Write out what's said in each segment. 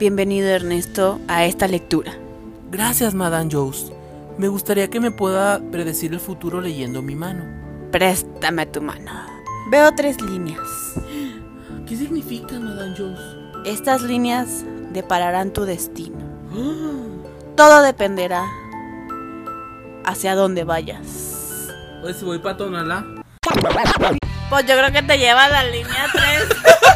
Bienvenido Ernesto a esta lectura. Gracias, Madame Jones. Me gustaría que me pueda predecir el futuro leyendo mi mano. Préstame tu mano. Veo tres líneas. ¿Qué significa, Madame Jones? Estas líneas depararán tu destino. Todo dependerá hacia dónde vayas. Pues si voy para Tonalá. Pues yo creo que te lleva a la línea 3.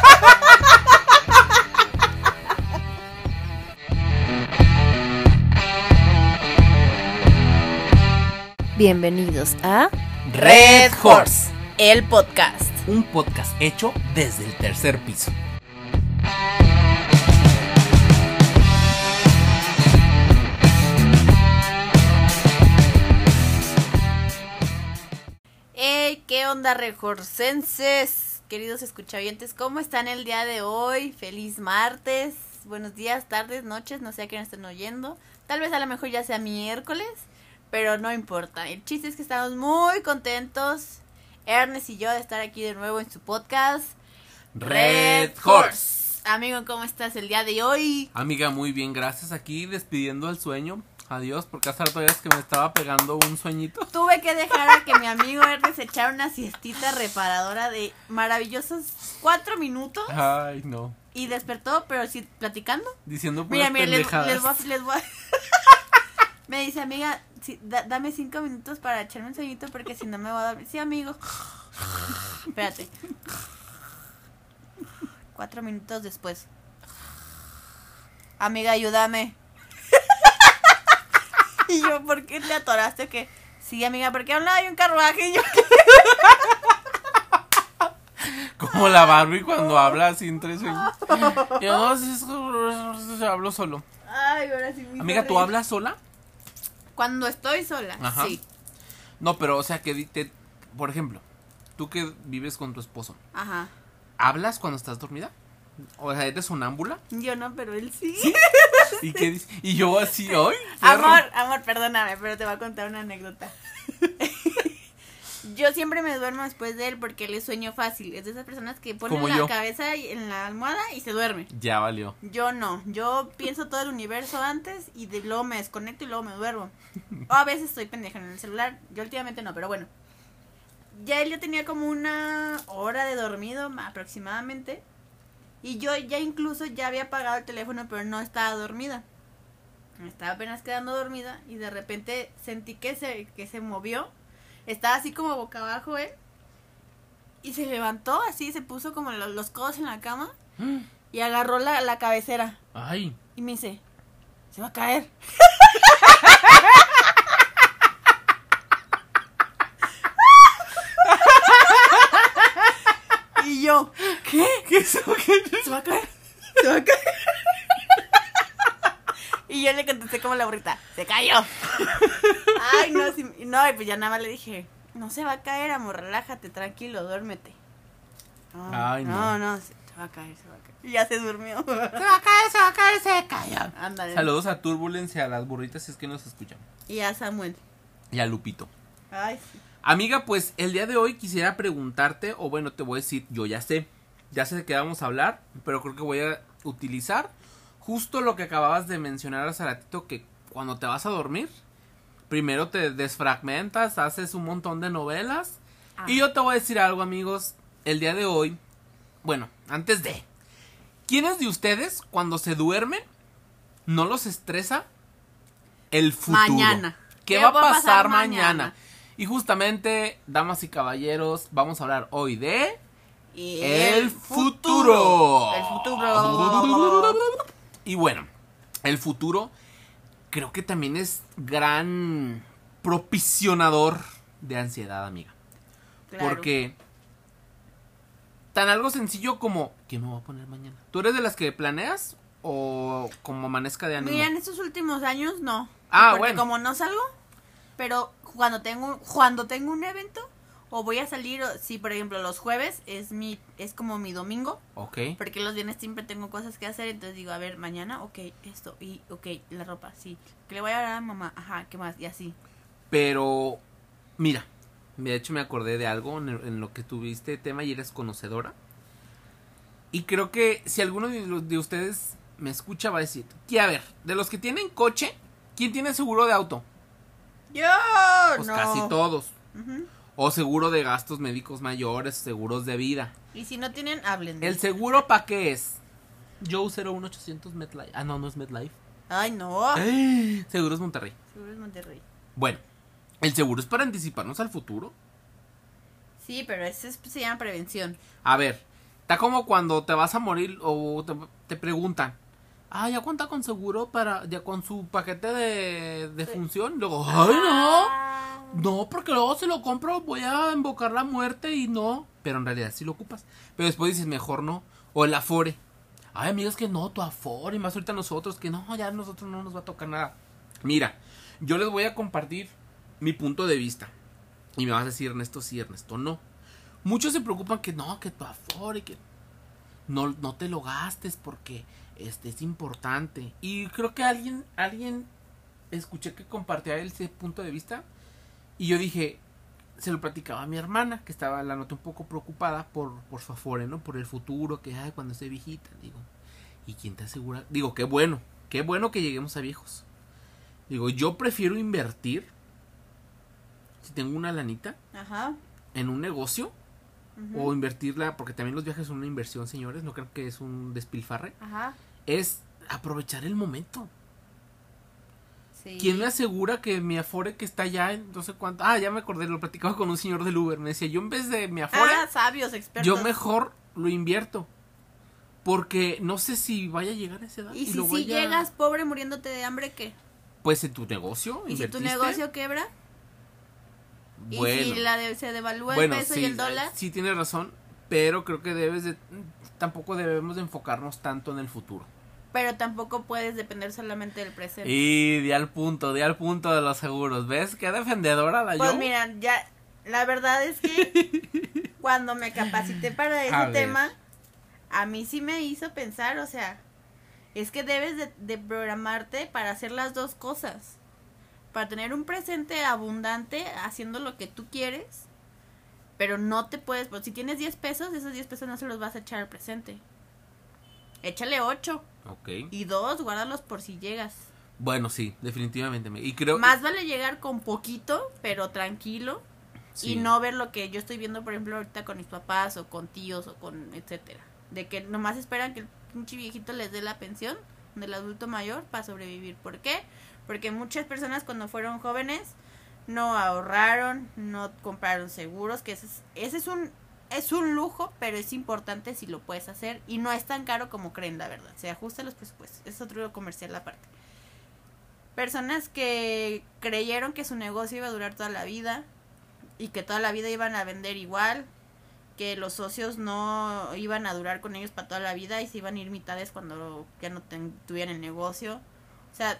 Bienvenidos a Red Horse, el podcast. un podcast hecho desde el tercer piso. Hey, ¿qué onda, rejorcenses? Queridos escuchavientes, ¿cómo están el día de hoy? Feliz martes. Buenos días, tardes, noches, no sé a quién estén oyendo. Tal vez a lo mejor ya sea miércoles, pero no importa. El chiste es que estamos muy contentos, Ernest y yo, de estar aquí de nuevo en su podcast. Red Horse. Amigo, ¿cómo estás el día de hoy? Amiga, muy bien, gracias. Aquí despidiendo el sueño. Adiós, porque hace rato es que me estaba pegando un sueñito. Tuve que dejar a que mi amigo Ernest echara una siestita reparadora de maravillosos cuatro minutos Ay, no. y despertó, pero sí platicando. Diciendo Mira, puras mira, les, pendejadas. les voy a- les voy a- Me dice, amiga, da- dame cinco minutos para echarme un sueñito porque si no me voy a dormir. Sí, amigo. Espérate. Cuatro minutos después. Amiga, ayúdame. y yo, ¿por qué te atoraste? Que sí, amiga, porque a un lado hay un carruaje y yo. Como la Barbie cuando habla sin tres. Yo no, hablo solo. Ay, ahora sí Amiga, ¿tú hablas sola? Cuando estoy sola, Ajá. sí. No, pero o sea que di- te, por ejemplo, tú que vives con tu esposo, Ajá. ¿hablas cuando estás dormida? O sea, ¿eres sonámbula? Yo no, pero él sí. ¿Y qué dices? Y yo así, ¡ay! Amor, amor, perdóname, pero te voy a contar una anécdota. Yo siempre me duermo después de él porque él es sueño fácil. Es de esas personas que ponen Como la yo. cabeza en la almohada y se duerme. Ya valió. Yo no, yo pienso todo el universo antes y de, luego me desconecto y luego me duermo. O a veces estoy pendeja en el celular, yo últimamente no, pero bueno. Ya él ya tenía como una hora de dormido ma- aproximadamente. Y yo ya incluso ya había apagado el teléfono, pero no estaba dormida. Me estaba apenas quedando dormida y de repente sentí que se, que se movió. Estaba así como boca abajo él. Y se levantó así, se puso como lo- los codos en la cama y agarró la, la cabecera. Ay, Y me dice, se va a caer. y yo, ¿qué? ¿qué es eso? ¿Qué? Se va a caer. Se va a caer. Y yo le contesté como la burrita, se cayó. Ay, no, sí, no, y pues ya nada más le dije, no se va a caer, amor, relájate, tranquilo, duérmete. No, Ay, no, no. no, se, se va a caer, se va a caer. Y ya se durmió. Se va a caer, se va a caer, se cayó. Ándale. Saludos a Turbulence y a las burritas si es que nos escuchan. Y a Samuel. Y a Lupito. Ay, sí. Amiga, pues el día de hoy quisiera preguntarte, o bueno, te voy a decir, yo ya sé, ya sé de qué vamos a hablar, pero creo que voy a utilizar justo lo que acababas de mencionar hace ratito, que cuando te vas a dormir, primero te desfragmentas, haces un montón de novelas, Ah. y yo te voy a decir algo, amigos, el día de hoy, bueno, antes de, ¿quiénes de ustedes cuando se duermen no los estresa el futuro? Mañana. ¿Qué, va a pasar, mañana? Y justamente, damas y caballeros, vamos a hablar hoy de el futuro. El futuro. Y bueno, el futuro creo que también es gran propicionador de ansiedad, amiga. Claro. Porque tan algo sencillo como ¿qué me voy a poner mañana? ¿Tú eres de las que planeas o como amanezca de ánimo? Mira, en estos últimos años no. Ah, Porque bueno. como no salgo, pero cuando tengo cuando tengo un evento o voy a salir, si por ejemplo los jueves es mi es como mi domingo, Ok. porque los viernes siempre tengo cosas que hacer, entonces digo, a ver, mañana, ok, esto y ok, la ropa, sí. Que le voy a dar a mamá, ajá, ¿qué más? Y así. Pero, mira, de hecho me acordé de algo en, en lo que tuviste tema y eres conocedora. Y creo que si alguno de, ustedes me escucha va a decir, que a ver, de los que tienen coche, ¿quién tiene seguro de auto? Yo, Pues no. casi todos. Ujú. O seguro de gastos médicos mayores, seguros de vida. Y si no tienen, hablen. ¿El seguro para qué es? Joe 01800 MetLife. Ah, no, no es MetLife. Ay, no. Seguros Monterrey. Seguro es Monterrey. Bueno, el seguro es para anticiparnos al futuro. Sí, pero ese es- se llama prevención. A ver, está como cuando te vas a morir o te, te preguntan, ah, ya cuenta con seguro para, ya con su paquete de, de Sí. función. Y luego, ay, no, Ah. no, porque luego si lo compro voy a invocar la muerte y no. Pero en realidad sí lo ocupas. Pero después dices, mejor no. O el Afore. Ay, amigos, que no, tu Afore, y más ahorita nosotros, que no, ya a nosotros no nos va a tocar nada. Mira, yo les voy a compartir mi punto de vista. Y me vas a decir, Ernesto, sí, Ernesto, no. Muchos se preocupan que no, que tu Afore, que no, no te lo gastes porque este es importante. Y creo que alguien, alguien escuché que compartía ese punto de vista. Y yo dije, se lo platicaba a mi hermana, que estaba, la noté un poco preocupada por, por su afore, ¿no? Por el futuro, que ay, cuando esté viejita, digo. ¿Y quién te asegura? Digo, qué bueno, qué bueno que lleguemos a viejos. Digo, yo prefiero invertir, si tengo una lanita, Ajá. en un negocio, o invertirla, porque también los viajes son una inversión, señores, no creo que es un despilfarre, Ajá. Es aprovechar el momento. Sí. ¿Quién me asegura que mi Afore que está allá en no sé cuánto? Ah, ya me acordé, lo platicaba con un señor del Uber. Me decía, yo en vez de mi Afore, Ah, sabios, expertos. yo mejor lo invierto. Porque no sé si vaya a llegar a esa edad. Y si, lo si vaya- llegas pobre muriéndote de hambre, ¿qué? Pues en tu negocio. ¿Y si tu negocio quebra? Bueno, ¿Y si la de- se devalúa bueno, el peso sí, y el dólar? sí tienes razón. Pero creo que debes de. Tampoco debemos de enfocarnos tanto en el futuro. Pero tampoco puedes depender solamente del presente. Y di al punto, di al punto de los seguros. ¿Ves? Qué defendedora la Pues yo. mira, ya, la verdad es que cuando me capacité para ese A tema, a mí sí me hizo pensar, o sea, es que debes de, de programarte para hacer las dos cosas. Para tener un presente abundante haciendo lo que tú quieres, pero no te puedes, pues si tienes 10 pesos, esos 10 pesos no se los vas a echar al presente. Échale 8 Ok. y 2, guárdalos por si llegas. Bueno, sí, definitivamente. me- Y creo Más vale llegar con poquito, pero tranquilo, sí. y no ver lo que yo estoy viendo, por ejemplo, ahorita con mis papás o con tíos o con etcétera. De que nomás esperan que el pinche viejito les dé la pensión del adulto mayor para sobrevivir. ¿Por qué? Porque muchas personas cuando fueron jóvenes no ahorraron, no compraron seguros, que ese es, ese es un es un lujo, pero es importante si lo puedes hacer y no es tan caro como creen, la verdad. Se ajusta los presupuestos. Es otro comercial aparte. Personas que creyeron que su negocio iba a durar toda la vida y que toda la vida iban a vender igual, que los socios no iban a durar con ellos para toda la vida y se iban a ir mitades cuando ya no tuvieran el negocio. O sea,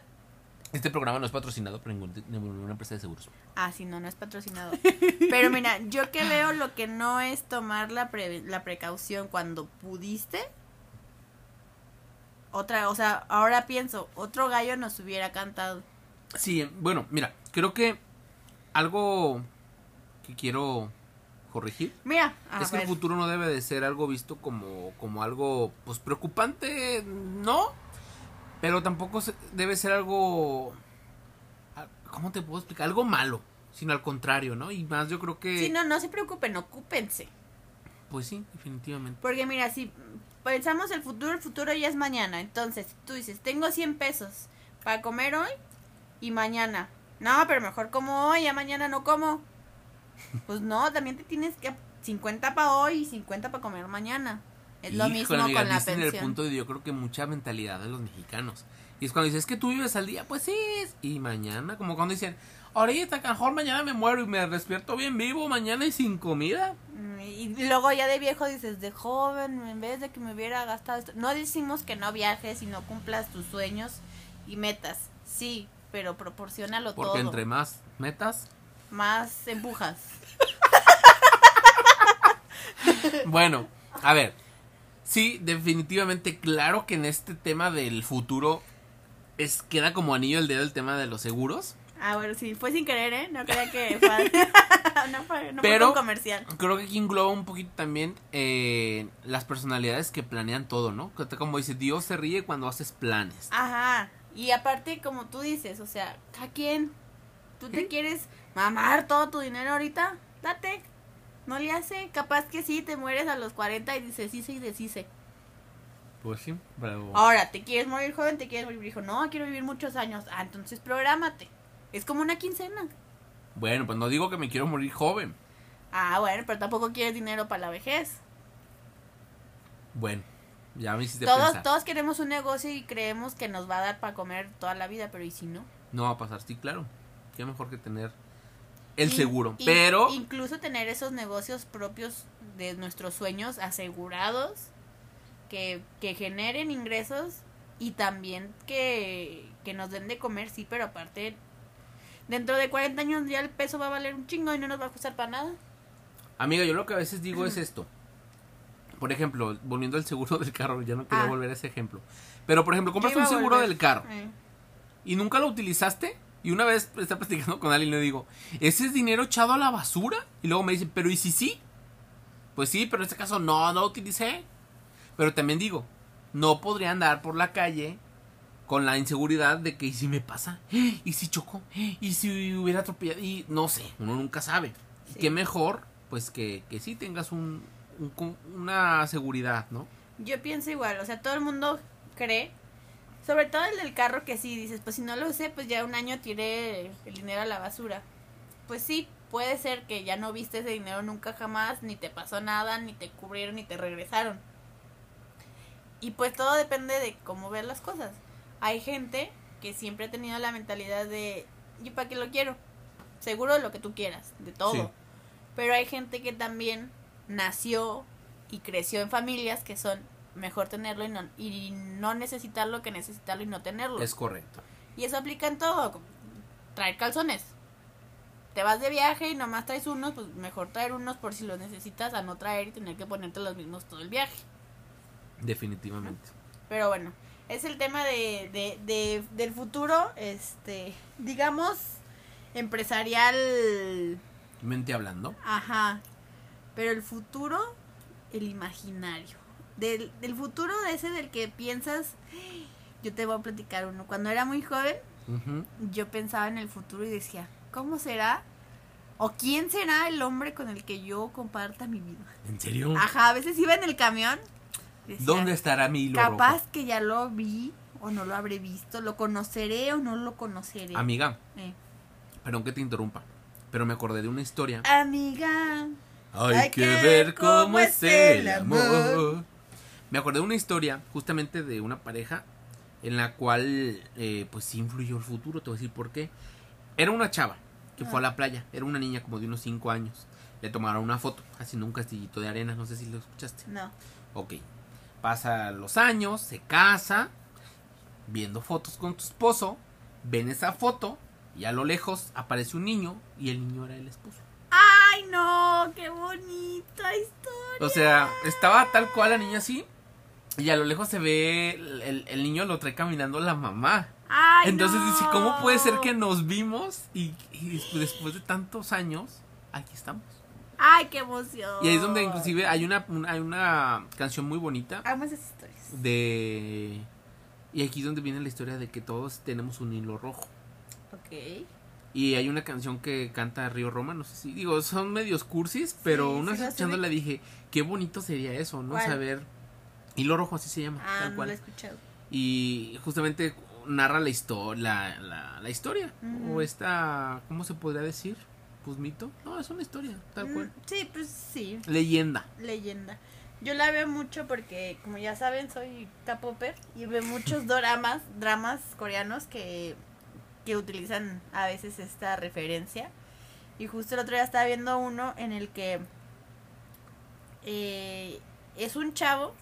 Este programa no es patrocinado por ningún- ninguna empresa de seguros. Ah, sí, no, no es patrocinado. Pero mira, yo que veo lo que no es tomar la, pre- la precaución cuando pudiste. Otra, o sea, ahora pienso, otro gallo nos hubiera cantado. Sí, bueno, mira, creo que algo que quiero corregir Mira, a es que el futuro no debe de ser algo visto como, como algo pues preocupante, no, pero tampoco debe ser algo, ah, ¿cómo te puedo explicar? Algo malo, sino al contrario, ¿no? Y más yo creo que, sí, no, no se preocupen, ocúpense. pues sí, definitivamente. Porque mira, si pensamos el futuro, el futuro ya es mañana. Entonces, tú dices, tengo 100 pesos para comer hoy y mañana. No, pero mejor como hoy, ya mañana no como. Pues no, también te tienes que 50 para hoy y 50 para comer mañana. Es lo Híjole, mismo amiga, con la diste en el pensión. punto de yo creo que mucha mentalidad de los mexicanos. Y es cuando dices, es que tú vives al día, pues sí. Y mañana, como cuando dicen, ahorita, mejor mañana me muero y me despierto bien vivo, mañana y sin comida. Mm, Y luego ya de viejo dices, de joven, en vez de que me hubiera gastado esto. No decimos que no viajes y no cumplas tus sueños y metas. Sí, pero proporcionalo Porque todo. entre más metas, Más empujas. Bueno, a ver. Sí, definitivamente, claro que en este tema del futuro es queda como anillo el dedo el tema de los seguros. Ah, bueno, sí, fue sin querer, ¿eh? No creía que fue. no fue, no Pero- fue un comercial. Creo que aquí engloba un poquito también eh, las personalidades que planean todo, ¿no? Como dice, Dios se ríe cuando haces planes. Ajá. Y aparte, como tú dices, o sea, ¿a quién? ¿Tú te quieres mamar todo tu dinero ahorita? Date. No le hace. Capaz que sí, te mueres a los 40 y dices, sí, sí, deshice. Pues sí, pero... Ahora, ¿te quieres morir joven? ¿Te quieres morir viejo? No, quiero vivir muchos años. Ah, entonces prográmate. Es como una quincena. Bueno, pues no digo que me quiero morir joven. Ah, bueno, pero tampoco quieres dinero para la vejez. Bueno, ya me hiciste Todos, pensar. todos queremos un negocio y creemos que nos va a dar para comer toda la vida, pero ¿y si no? No va a pasar, sí, claro. Qué mejor que tener el seguro. pero... Incluso tener esos negocios propios de nuestros sueños asegurados, que, que generen ingresos y también que, que nos den de comer, sí, pero aparte, dentro de 40 años ya el peso va a valer un chingo y no nos va a costar para nada. Amiga, yo lo que a veces digo es esto. Por ejemplo, volviendo al seguro del carro, ya no quería Ah. volver a ese ejemplo. Pero, por ejemplo, compras un seguro del carro Eh. y nunca lo utilizaste. Y una vez estaba platicando con alguien y le digo, ¿ese es dinero echado a la basura? Y luego me dice, ¿pero y si sí? Pues sí, pero en este caso no, no lo utilicé. Pero también digo, no podría andar por la calle con la inseguridad de que, ¿y si me pasa? ¿Y si choco? ¿Y si hubiera atropellado? Y no sé, uno nunca sabe. Sí. qué mejor, pues que, que sí tengas un, un una seguridad, ¿no? Yo pienso igual, o sea, todo el mundo cree, sobre todo el del carro que sí, dices, pues si no lo usé, pues ya un año tiré el dinero a la basura. Pues sí, puede ser que ya no viste ese dinero nunca jamás, ni te pasó nada, ni te cubrieron, ni te regresaron. Y pues todo depende de cómo ver las cosas. Hay gente que siempre ha tenido la mentalidad de, ¿y para qué lo quiero? Seguro de lo que tú quieras, de todo. Sí. Pero hay gente que también nació y creció en familias que son mejor tenerlo y no, y no necesitarlo que necesitarlo y no tenerlo. Es correcto. Y eso aplica en todo. Traer calzones. Te vas de viaje y nomás traes unos, pues mejor traer unos por si los necesitas a no traer y tener que ponerte los mismos todo el viaje. Definitivamente. Pero bueno, es el tema de, de, de- del futuro, este, digamos, empresarial Mente hablando. Ajá. Pero el futuro, el imaginario. Del, del futuro ese del que piensas, yo te voy a platicar uno. Cuando era muy joven, yo pensaba en el futuro y decía, ¿cómo será? ¿O quién será el hombre con el que yo comparta mi vida? ¿En serio? Ajá, a veces iba en el camión. decía, ¿Dónde estará mi hilo Capaz rojo? que ya lo vi o no lo habré visto, lo conoceré o no lo conoceré. Amiga, Eh. perdón que te interrumpa, pero me acordé de una historia. Amiga. Hay, Hay que, que ver cómo es el el amor. amor. Me acordé de una historia justamente de una pareja en la cual eh, pues sí influyó el futuro, te voy a decir por qué. Era una chava que fue a la playa, era una niña como de unos 5 años. Le tomaron una foto haciendo un castillito de arena, no sé si lo escuchaste. No. Ok. Pasa los años, se casa, viendo fotos con tu esposo, ven esa foto y a lo lejos aparece un niño y el niño era el esposo. Ay, no, qué bonita historia. O sea, estaba tal cual la niña así y a lo lejos se ve el, el- el niño lo trae caminando la mamá. Ay, Entonces no. dice, ¿cómo puede ser que nos vimos y, y después, después de tantos años aquí estamos? Ay, qué emoción. Y ahí es donde inclusive hay una, una- hay una canción muy bonita Amo esas historias. de... Y aquí es donde viene la historia de que todos tenemos un hilo rojo. Ok. Y hay una canción que canta Río Roma, no sé si, digo, son medios cursis, pero Sí, una vez escuchándola dije, qué bonito sería eso, ¿no? ¿Cuál? Saber... Hilo rojo, así se llama, Ah, tal no cual. lo he escuchado. Y justamente narra la, histo la, la, la historia. O esta, ¿cómo se podría decir? Pues mito. No, es una historia, tal cual. Mm, Sí, pues sí, Leyenda. leyenda. Yo la veo mucho porque, como ya saben, soy K-popper y veo muchos doramas, dramas coreanos que, que utilizan a veces esta referencia. Y justo el otro día estaba viendo uno en el que eh, es un chavo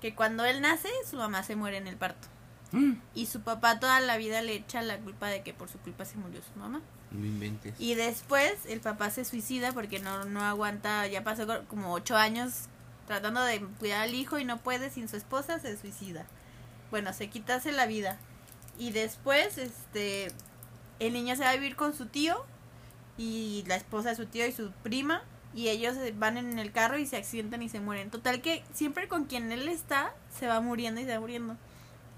que cuando él nace, su mamá se muere en el parto. Mm, Y su papá toda la vida le echa la culpa de que por su culpa se murió su mamá. no inventes. Y después el papá se suicida porque no, no aguanta, ya pasó co- como ocho años tratando de cuidar al hijo y no puede sin su esposa, se suicida. Bueno, se quitase la vida. Y después, este, el niño se va a vivir con su tío y la esposa de su tío y su prima y ellos van en el carro y se accidentan y se mueren. Total que siempre con quien él está se va muriendo y se va muriendo.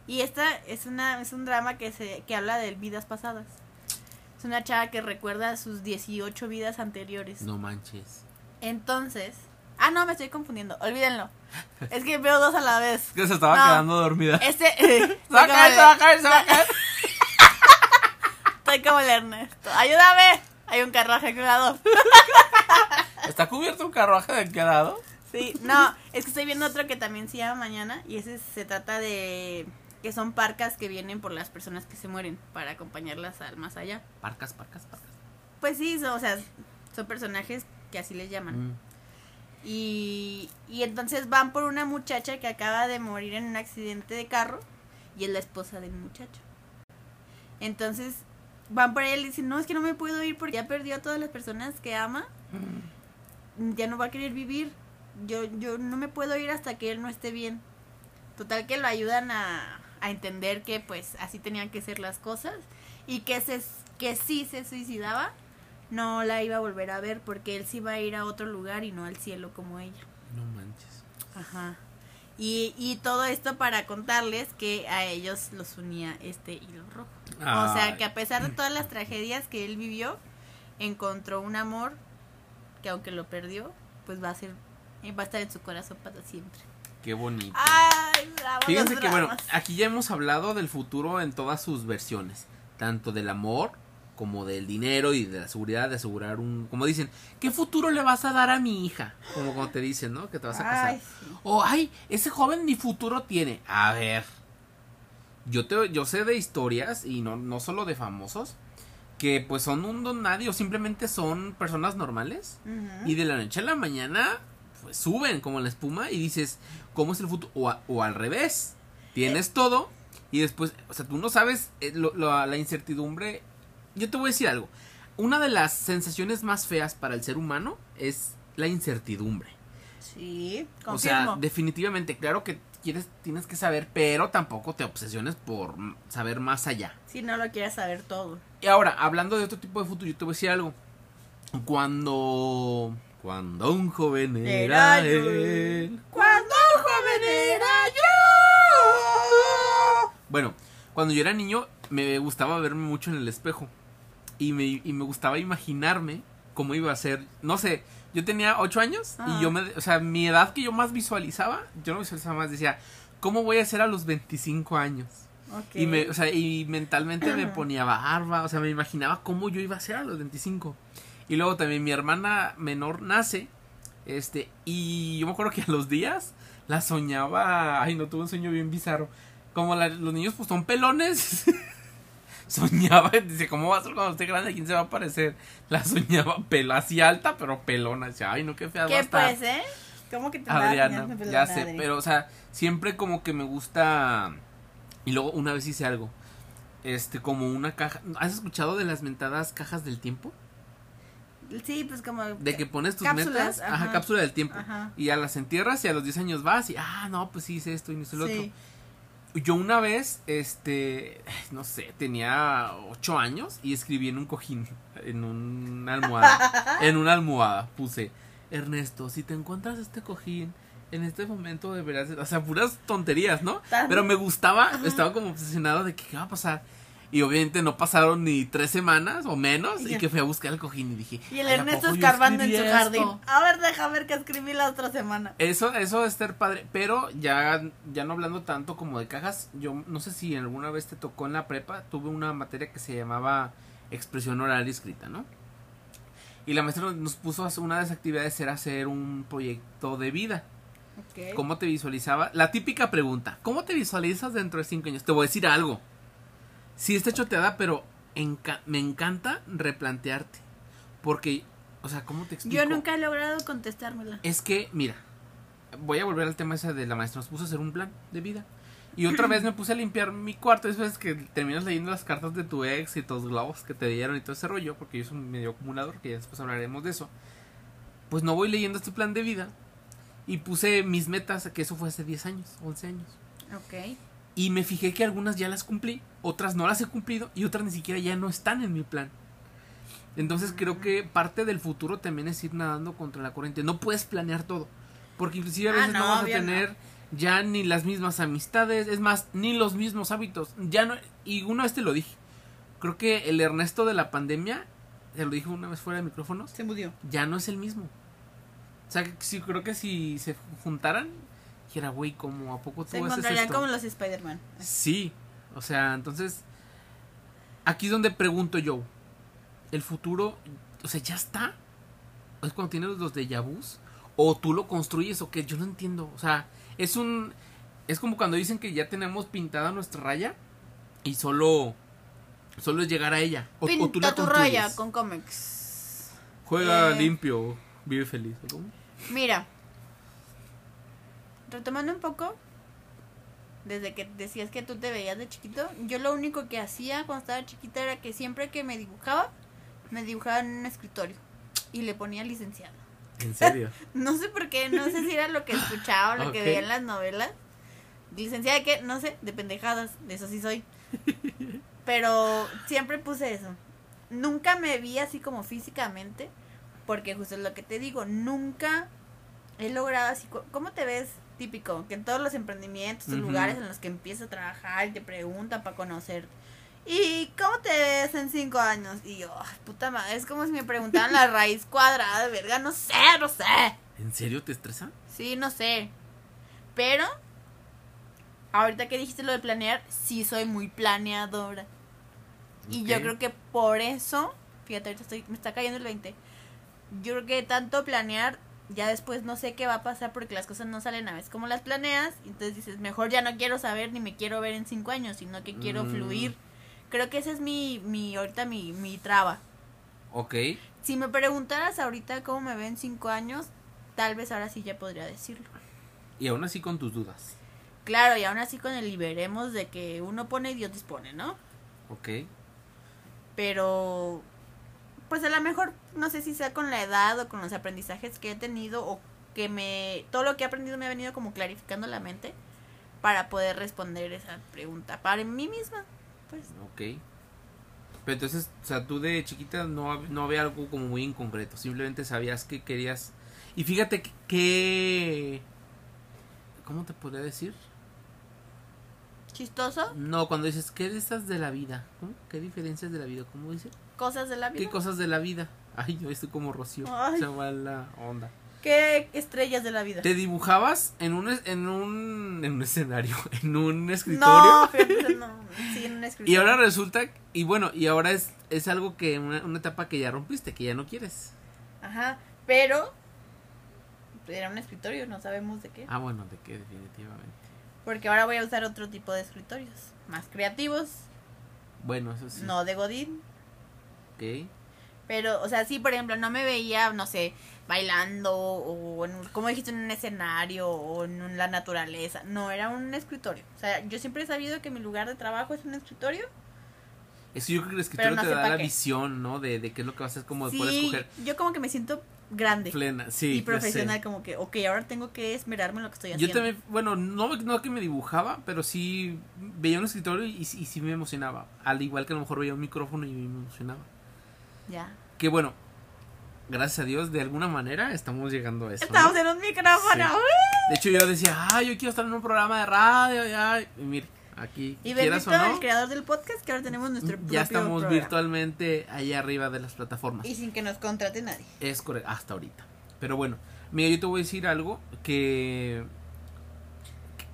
Y esta es una es un drama que se que habla de vidas pasadas. Es una chava que recuerda sus 18 vidas anteriores. No manches. Entonces, ah no, me estoy confundiendo, olvídenlo. Es que veo dos a la vez. Que se estaba No. quedando dormida. Este eh, Se va a caer, se va a caer, se va a caer. Estoy como el Ernesto. Ayúdame. Hay un carruaje quedado. ¿Está cubierto un carruaje de qué lado? Sí, no, es que estoy viendo otro que también se llama Mañana y ese se trata de que son parcas que vienen por las personas que se mueren para acompañarlas al más allá. Parcas, parcas, parcas. Pues sí, son, o sea, son personajes que así les llaman. Mm. Y, y entonces van por una muchacha que acaba de morir en un accidente de carro y es la esposa del muchacho. Entonces van por él y dicen, no, es que no me puedo ir porque ya perdió a todas las personas que ama, ya no va a querer vivir, yo, yo no me puedo ir hasta que él no esté bien. Total que lo ayudan a, a entender que pues así tenían que ser las cosas y que, se, que si se suicidaba no la iba a volver a ver porque él sí iba a ir a otro lugar y no al cielo como ella. No manches. Ajá. Y, y todo esto para contarles que a ellos los unía este hilo rojo. O sea, Ay. que a pesar de todas las tragedias que él vivió, encontró un amor que aunque lo perdió, pues va a ser va a estar en su corazón para siempre. Qué bonito. Ay, Fíjense que bueno, aquí ya hemos hablado del futuro en todas sus versiones, tanto del amor como del dinero y de la seguridad de asegurar un, como dicen, ¿qué futuro le vas a dar a mi hija? Como cuando te dicen, ¿no? Que te vas a casar. Ay, sí. O ay, ese joven ni futuro tiene. A ver. Yo te yo sé de historias y no no solo de famosos que pues son un don nadie o simplemente son personas normales y de la noche a la mañana pues suben como la espuma y dices, ¿cómo es el futuro? O, a- o al revés, tienes todo y después, o sea, tú no sabes eh, lo- lo- la incertidumbre. Yo te voy a decir algo, una de las sensaciones más feas para el ser humano es la incertidumbre. Sí, O sea, confirmo. definitivamente, claro que quieres, tienes que saber, pero tampoco te obsesiones por saber más allá. Si no lo quieres saber todo. Y ahora, hablando de otro tipo de futuro, yo te voy a decir algo. Cuando. Cuando un joven era, Era él. Cuando un joven era yo. Bueno, cuando yo era niño, me gustaba verme mucho en el espejo. Y me, y me gustaba imaginarme cómo iba a ser. No sé, yo tenía ocho años Ajá. y yo me. O sea, mi edad que yo más visualizaba, yo no visualizaba más, decía, ¿cómo voy a ser a los 25 años? Y, me, o sea, y mentalmente me ponía barba, o sea, me imaginaba cómo yo iba a ser a los 25. Y luego también mi hermana menor nace, este, y yo me acuerdo que a los días la soñaba, ay, no, tuve un sueño bien bizarro. Como la- los niños pues son pelones, soñaba, dice, ¿cómo va a ser cuando esté grande? ¿A quién se va a parecer? La soñaba pelo, así alta, pero pelona, decía, ay, no, qué fea va a ¿Qué estar. pues, eh? ¿Cómo que te Adriana, perdón, ya sé, pero o sea, siempre como que me gusta y luego una vez hice algo. Este como una caja, ¿has escuchado de las mentadas cajas del tiempo? Sí, pues como... De que pones tus Cápsulas, metas, ajá, ajá. cápsula del tiempo. Ajá. Y a las entierras y a los 10 años vas y ah, no, pues sí hice esto y no hice lo Sí. otro. Yo una vez este, no sé, tenía 8 años y escribí en un cojín, en una almohada, en una almohada puse Ernesto, si te encuentras este cojín, en este momento deberías, o sea, puras tonterías, ¿no? Tan- Pero me gustaba, estaba como obsesionado de que qué va a pasar. Y obviamente no pasaron ni tres semanas o menos Y que fui a buscar el cojín y dije, Y el "Ay, ¿a Ernesto escarbando en su jardín. esto?". A ver, deja ver que escribí la otra semana. Eso, eso es estar padre, pero ya, ya no hablando tanto como de cajas, yo no sé si alguna vez te tocó en la prepa, tuve una materia que se llamaba expresión oral y escrita, ¿no? Y la maestra nos puso una de las actividades era hacer un proyecto de vida. ¿Cómo te visualizaba? La típica pregunta, ¿cómo te visualizas dentro de cinco años? Te voy a decir algo. Sí está choteada, pero enca- me encanta replantearte. Porque, o sea, ¿cómo te explico? Yo nunca he logrado contestármela. Es que, mira, voy a volver al tema ese de la maestra. Nos puso a hacer un plan de vida. Y otra vez me puse a limpiar mi cuarto. Después que terminas leyendo las cartas de tu ex y tus globos que te dieron y todo ese rollo, porque yo soy un medio acumulador, que ya después hablaremos de eso. Pues no voy leyendo este plan de vida. Y puse mis metas, que eso fue hace 10 años, 11 años. Ok. Y me fijé que algunas ya las cumplí, otras no las he cumplido y otras ni siquiera ya no están en mi plan. Entonces creo que parte del futuro también es ir nadando contra la corriente. No puedes planear todo. Porque inclusive a Ah, veces no, no, vas a no. tener ya ni las mismas amistades, es más, ni los mismos hábitos. Ya no, y una vez te lo dije. Creo que el Ernesto de la pandemia, te lo dije una vez fuera de micrófonos, Se murió. ya no es el mismo. O sea, que sí, creo que si se juntaran, dijera, güey, como a poco Se tú haces encontrarían esto. como los Spider-Man. Sí, o sea, entonces aquí es donde pregunto yo, el futuro, o sea, ya está. Es cuando tienes los de vus o tú lo construyes o qué, yo no entiendo, o sea, es un es como cuando dicen que ya tenemos pintada nuestra raya y solo solo es llegar a ella o, o tú Pinta la tu construyes. raya con cómics. Juega Eh. limpio, vive feliz, ¿o cómo? Mira, retomando un poco, desde que decías que tú te veías de chiquito, yo lo único que hacía cuando estaba chiquita era que siempre que me dibujaba, me dibujaba en un escritorio y le ponía licenciado. En serio. No sé por qué, no sé si era lo que escuchaba o lo que veía en las novelas. Licenciada de qué, no sé, de pendejadas, de eso sí soy. Pero siempre puse eso. Nunca me vi así como físicamente, porque justo es lo que te digo, nunca he logrado así. ¿Cómo te ves típico? Que en todos los emprendimientos, o Ujú. lugares en los que empiezas a trabajar y te preguntan para conocer. ¿Y cómo te ves en cinco años? Y yo, puta madre, es como si me preguntaran la raíz cuadrada, verga, no sé, no sé. ¿En serio te estresa? Sí, no sé. Pero, ahorita que dijiste lo de planear, sí soy muy planeadora. Y yo creo que por eso, fíjate, ahorita estoy, me está cayendo el 20. Yo creo que tanto planear, ya después no sé qué va a pasar porque las cosas no salen a veces como las planeas. Entonces dices, mejor ya no quiero saber ni me quiero ver en cinco años, sino que quiero Mm. fluir. Creo que esa es mi, mi ahorita mi, mi traba. Ok. Si me preguntaras ahorita cómo me ven cinco años, tal vez ahora sí ya podría decirlo. Y aún así con tus dudas. Claro, y aún así con el liberemos de que uno pone y Dios dispone, ¿no? Ok. Pero, pues a lo mejor, no sé si sea con la edad o con los aprendizajes que he tenido o que me, todo lo que he aprendido me ha venido como clarificando la mente para poder responder esa pregunta para mí misma. Pues, Ok. Pero entonces, o sea, tú de chiquita no, no había algo como muy inconcreto. Simplemente sabías que querías. Y fíjate que- que. ¿Cómo te podría decir? chistoso, No, cuando dices, ¿qué de estas de la vida? ¿Cómo? ¿Qué diferencias de la vida? ¿Cómo dice? cosas de la vida. ¿Qué cosas de la vida? Ay, yo estoy como Rocío. Ay. Se va la onda. ¿Qué estrellas de la vida? Te dibujabas en un, en un, en un escenario, en un No, escritorio. fíjate, no, sí, en un Y escritorio. ahora resulta, y bueno, y ahora es, es algo que, una, una etapa que ya rompiste, que ya no quieres. Ajá, pero era un escritorio, no sabemos de qué. Ah, bueno, de qué, definitivamente. Porque ahora voy a usar otro tipo de escritorios, más creativos, Bueno, eso sí. no de Godín. Ok. Pero, o sea, sí, por ejemplo, no me veía, no sé, bailando o, en, como dijiste, en un escenario o en un- la naturaleza. No, era un escritorio. O sea, yo siempre he sabido que mi lugar de trabajo es un escritorio. Eso yo creo que el escritorio no te da la qué. visión, ¿no? De, de qué es lo que vas a hacer, como de poder Sí, escoger yo como que me siento grande plena. Sí, y profesional, como que, ok, ahora tengo que esmerarme en lo que estoy Yo haciendo. también, bueno, no, no que me dibujaba, pero sí veía un escritorio y, y sí me emocionaba. Al igual que a lo mejor veía un micrófono y me emocionaba. Ya. Que bueno, gracias a Dios, de alguna manera estamos llegando a eso. ¿no? Estamos en un micrófono. Sí. De hecho, yo decía, ay, yo quiero estar en un programa de radio. Ya. Y mire, aquí, Y bendito o no, el creador del podcast que ahora tenemos nuestro propio ya estamos programa. virtualmente allá arriba de las plataformas. Y sin que nos contrate nadie. Es correcto, hasta ahorita. Pero bueno, mira, yo te voy a decir algo que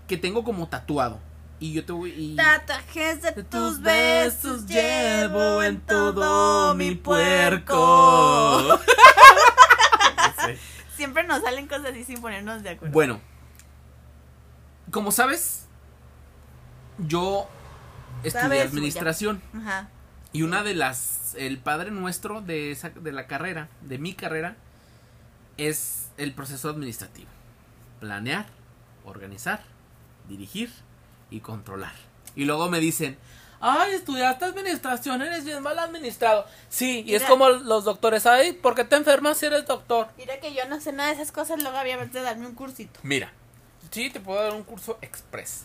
que tengo como tatuado. Y yo te voy y Tatuajes de tus besos llevo en todo mi puerco. Siempre nos salen cosas así sin ponernos de acuerdo. Bueno, como sabes, yo estudié administración Ajá. y una de las el padre nuestro de esa de la carrera, de mi carrera es el proceso administrativo. Planear, organizar, dirigir y controlar. Y luego me dicen, ay, estudiaste administración, eres bien mal administrado. Sí, y es como los doctores, ay, ¿por qué te enfermas si eres doctor? Mira que yo no sé nada de esas cosas, luego había de darme un cursito. Mira, sí te puedo dar un curso express.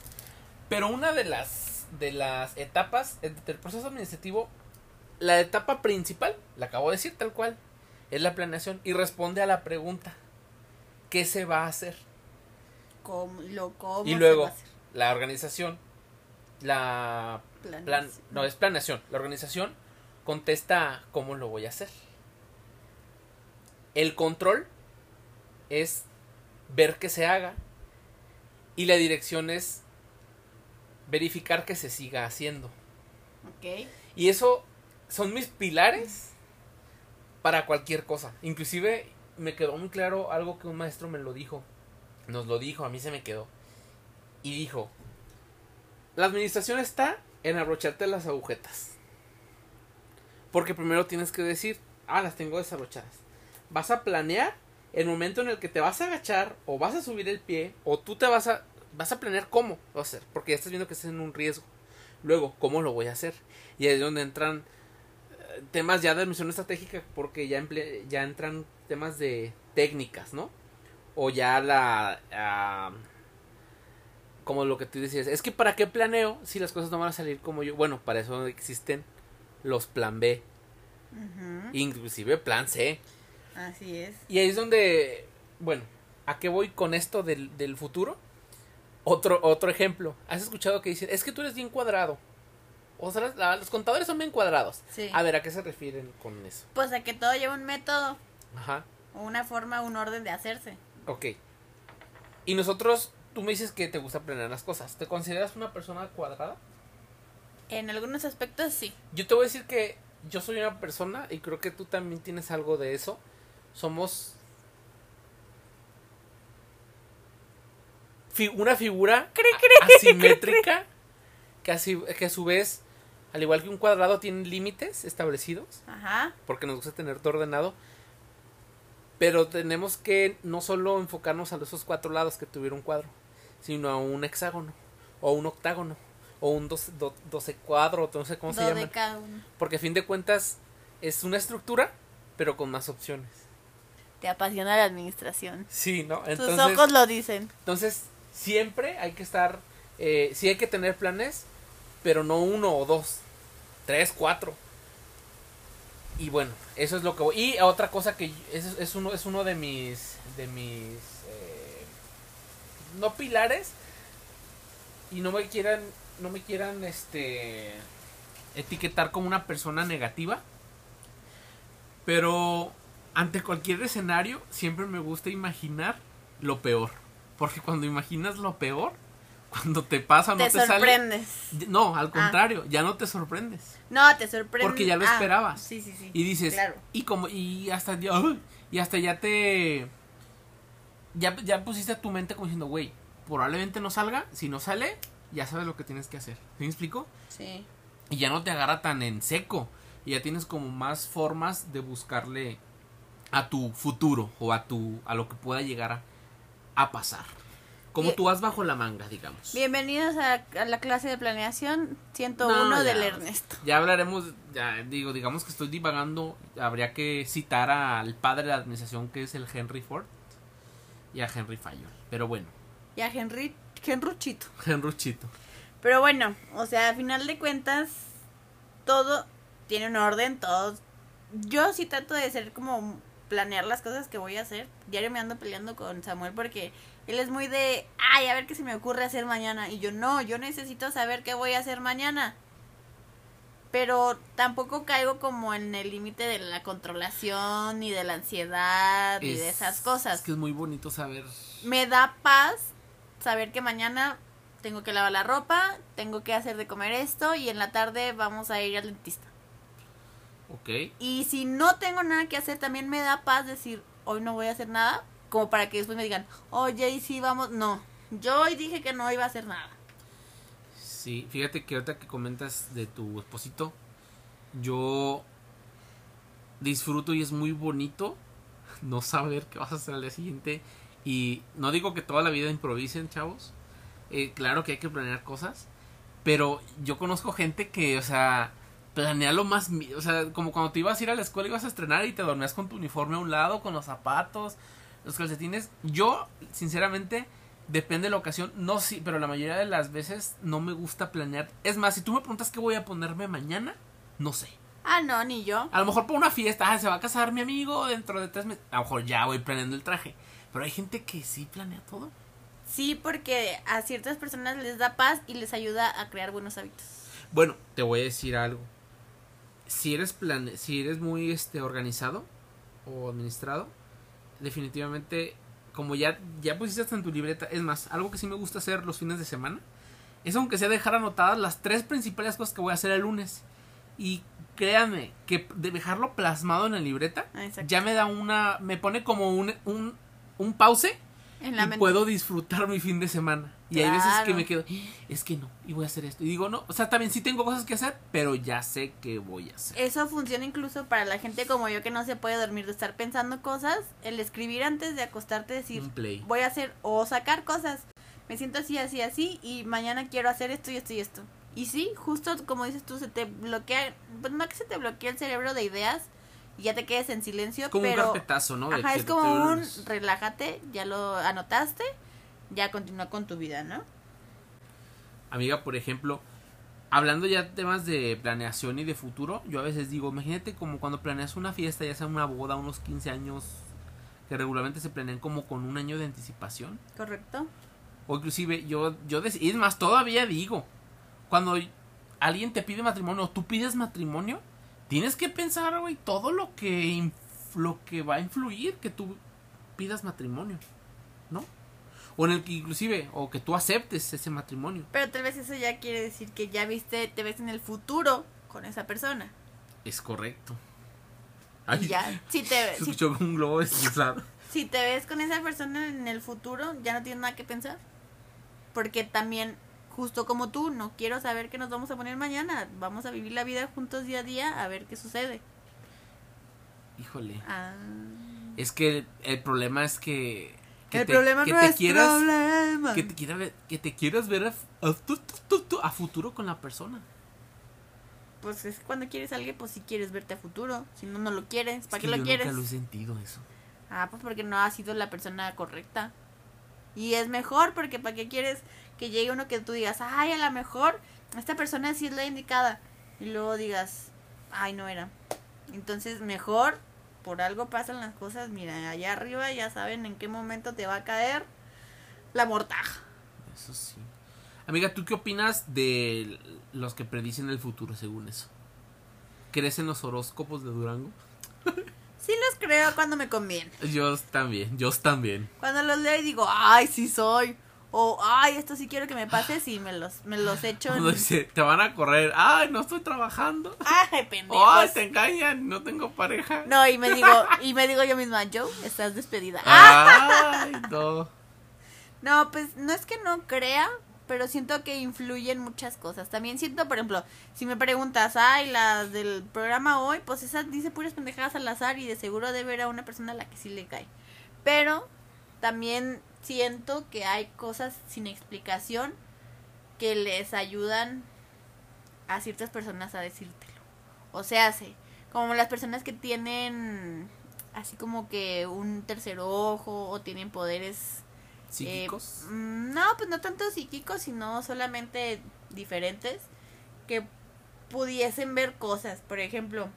Pero una de las de las etapas del proceso administrativo, la etapa principal, la acabo de decir tal cual, es la planeación y responde a la pregunta, ¿qué se va a hacer? ¿Cómo, lo, cómo Y se luego, va a hacer? La organización, la plan, no es planeación, la organización contesta cómo lo voy a hacer. El control es ver que se haga y la dirección es verificar que se siga haciendo. Ok. Y eso son mis pilares para cualquier cosa. Inclusive me quedó muy claro algo que un maestro me lo dijo. Nos lo dijo, a mí se me quedó. Y dijo, la administración está en abrocharte las agujetas. Porque primero tienes que decir, ah, las tengo desabrochadas. Vas a planear el momento en el que te vas a agachar o vas a subir el pie o tú te vas a vas a planear cómo lo hacer, porque ya estás viendo que estás en un riesgo. Luego, ¿cómo lo voy a hacer? Y ahí es donde entran eh, temas ya de admisión estratégica porque ya emple- ya entran temas de técnicas, ¿no? O ya la ah, como lo que tú decías, es que para qué planeo si las cosas no van a salir como yo. Bueno, para eso existen los plan B, Ujú. inclusive plan C. Así es. Y ahí es donde, bueno, ¿a qué voy con esto del, del futuro? Otro, otro ejemplo. ¿Has escuchado que dicen, es que tú eres bien cuadrado? O sea, la- los contadores son bien cuadrados. Sí. A ver, ¿a qué se refieren con eso? Pues a que todo lleva un método, Ajá, o una forma, un orden de hacerse. ok. Y nosotros, tú me dices que te gusta planear las cosas. ¿Te consideras una persona cuadrada? En algunos aspectos sí. Yo te voy a decir que yo soy una persona, y creo que tú también tienes algo de eso. Somos fi- una figura asimétrica que, así, que a su vez, al igual que un cuadrado, tiene límites establecidos, Ajá. porque nos gusta tener todo ordenado. Pero tenemos que no solo enfocarnos a esos cuatro lados que tuviera un cuadro, sino a un hexágono, o un octágono, o un doce, do- doce cuadro, no sé cómo se llama. Porque a fin de cuentas es una estructura, pero con más opciones. Te apasiona la administración. Sí, ¿no? Tus Entonces, ojos lo dicen. entonces siempre hay que estar, eh, sí hay que tener planes, pero no uno o dos, tres, cuatro. Y bueno, eso es lo que voy. Y otra cosa que es, es uno, es uno de mis, de mis, no pilares, y no me quieran, no me quieran, este, etiquetar como una persona negativa. Pero ante cualquier escenario siempre me gusta imaginar lo peor. Porque cuando imaginas lo peor, cuando te pasa no te te, sale... sorprendes. No, al Ah. contrario, ya no te sorprendes. No, te sorprendes. Porque ya lo Ah, esperabas. Sí, sí, sí. Y dices, Claro. y como, y hasta, ¡ay! y hasta ya te, ya, ya pusiste a tu mente como diciendo, güey, probablemente no salga, si no sale, ya sabes lo que tienes que hacer. ¿Sí me explico? Sí. Y ya no te agarra tan en seco. Y ya tienes como más formas de buscarle a tu futuro o a tu a lo que pueda llegar a, a pasar. Como Bien. tú vas bajo la manga, digamos. Bienvenidos a, a la clase de planeación 101 No, ya. del Ernesto. Ya hablaremos, ya digo, digamos que estoy divagando, habría que citar al padre de la administración que es el Henry Ford y a Henry Fayol. Pero bueno, Y a Henry, Henruchito. Henry Chito. Pero bueno, o sea, a final de cuentas, todo tiene un orden, todo. Yo sí trato de ser como planear las cosas que voy a hacer. Diario me ando peleando con Samuel porque él es muy de, ay, a ver qué se me ocurre hacer mañana. Y yo no, yo necesito saber qué voy a hacer mañana. Pero tampoco caigo como en el límite de la controlación, ni de la ansiedad, ni de Es- esas cosas Es que es muy bonito saber. me da paz saber que mañana tengo que lavar la ropa, tengo que hacer de comer esto y en la tarde vamos a ir al dentista. Ok. Y si no tengo nada que hacer, también me da paz decir, hoy no voy a hacer nada, como para que después me digan, oye, y si vamos, no, yo hoy dije que no iba a hacer nada. Sí, fíjate que ahorita que comentas de tu esposito, yo disfruto y es muy bonito no saber qué vas a hacer al día siguiente. Y no digo que toda la vida improvisen, chavos. Eh, claro que hay que planear cosas. Pero yo conozco gente que, o sea, planea lo más... O sea, como cuando te ibas a ir a la escuela, ibas a estrenar y te dormías con tu uniforme a un lado, con los zapatos, los calcetines. Yo, sinceramente, depende de la ocasión. No, sí, pero la mayoría de las veces no me gusta planear. Es más, si tú me preguntas qué voy a ponerme mañana, no sé. Ah, no, ni yo. A lo mejor por una fiesta, ah, se va a casar mi amigo dentro de tres meses. A lo mejor ya voy planeando el traje. Pero hay gente que sí planea todo. Sí, porque a ciertas personas les da paz y les ayuda a crear buenos hábitos. Bueno, te voy a decir algo. Si eres plane si eres muy este organizado o administrado, definitivamente como ya ya pusiste hasta en tu libreta, es más, algo que sí me gusta hacer los fines de semana es aunque sea dejar anotadas las tres principales cosas que voy a hacer el lunes. Y créanme que de dejarlo plasmado en la libreta Exacto. ya me da una me pone como un un, un pause En la y mente. puedo disfrutar mi fin de semana. Y hay veces que me quedo, es que no, y voy a hacer esto. Y digo, no, o sea, también sí tengo cosas que hacer, pero ya sé que voy a hacer. Eso funciona incluso para la gente como yo que no se puede dormir de estar pensando cosas. El escribir antes de acostarte, decir, voy a hacer o sacar cosas. Me siento así, así, así y mañana quiero hacer esto y esto y esto. Y sí, justo como dices tú, se te bloquea, pues no que se te bloquea el cerebro de ideas y ya te quedes en silencio, Como pero... un carpetazo, ¿no? Ajá, es como un relájate, ya lo anotaste, ya continúa con tu vida, ¿no? Amiga, por ejemplo, hablando ya de temas de planeación y de futuro, yo a veces digo, imagínate como cuando planeas una fiesta, ya sea una boda, unos 15 años, que regularmente se planean como con un año de anticipación. ¿Correcto? O inclusive yo, yo y es más, todavía digo, cuando alguien te pide matrimonio o tú pides matrimonio, tienes que pensar, güey, todo lo que, lo que va a influir que tú pidas matrimonio, ¿no? O en el que inclusive, o que tú aceptes ese matrimonio. Pero tal vez eso ya quiere decir que ya viste, te ves en el futuro con esa persona. Es correcto. Ay, ya, si te, se si, escuchó un globo si te ves con esa persona en el futuro, ya no tienes nada que pensar. Porque también, justo como tú, no quiero saber qué nos vamos a poner mañana. Vamos a vivir la vida juntos día a día a ver qué sucede. Híjole. Ah. Es que el problema es que... que el te- problema que no te es quieras, problema. que te, quiera ver- que te quieras ver a, a tu- tu- tu- tu- a futuro con la persona. Pues es cuando quieres a alguien, pues si quieres verte a futuro. Si no, no lo quieres. Es ¿Para que qué lo quieres? nunca lo he sentido eso. Ah, pues porque no ha sido la persona correcta. Y es mejor porque para qué quieres que llegue uno que tú digas, ay, a lo mejor esta persona sí es la indicada. Y luego digas, ay, no era. Entonces, mejor, por algo pasan las cosas. Mira, allá arriba ya saben en qué momento te va a caer la mortaja. Eso sí. Amiga, ¿tú qué opinas de los que predicen el futuro según eso? ¿Crees en los horóscopos de Durango? Sí los creo cuando me conviene. Yo también, yo también. Cuando los leo y digo, ay, sí soy. O, ay, esto sí quiero que me pase, sí, me los, me los echo en... dice, te van a correr, ay, no estoy trabajando. Ay, pendejos. Ay, te engañan, no tengo pareja. No, y me digo, y me digo yo misma, Joe, estás despedida. Ay, no. No, pues no es que no crea, pero siento que influyen muchas cosas. También siento, por ejemplo, si me preguntas, ay, las del programa hoy, pues esas dice puras pendejadas al azar y de seguro debe ver a una persona a la que sí le cae. Pero también siento que hay cosas sin explicación que les ayudan a ciertas personas a decírtelo. O sea, sí, como las personas que tienen así como que un tercer ojo o tienen poderes ¿Psíquicos? eh, mm, no, pues no tanto psíquicos, sino solamente diferentes que pudiesen ver cosas. Por ejemplo,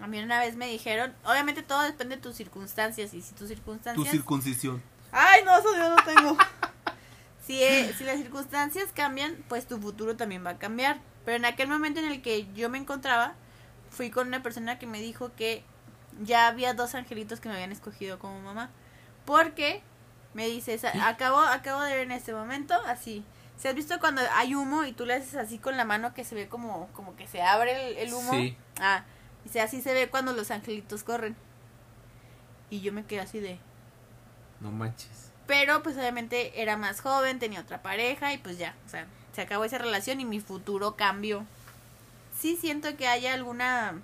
a mí una vez me dijeron, obviamente todo depende de tus circunstancias y si tus tu circunstancias... circuncisión. Ay, no, eso yo no tengo. si, eh, si las circunstancias cambian, pues tu futuro también va a cambiar. Pero en aquel momento en el que yo me encontraba, fui con una persona que me dijo que ya había dos angelitos que me habían escogido como mamá. Porque me dice, "Sa- acabo, acabo de ver en este momento, así. ¿Se has visto cuando hay humo y tú le haces así con la mano que se ve como, como que se abre el, el humo? Sí. Ah, dice, así se ve cuando los angelitos corren. Y yo me quedé así de... No manches. Pero pues obviamente era más joven, tenía otra pareja y pues ya, o sea, se acabó esa relación y mi futuro cambió. Sí siento que haya alguna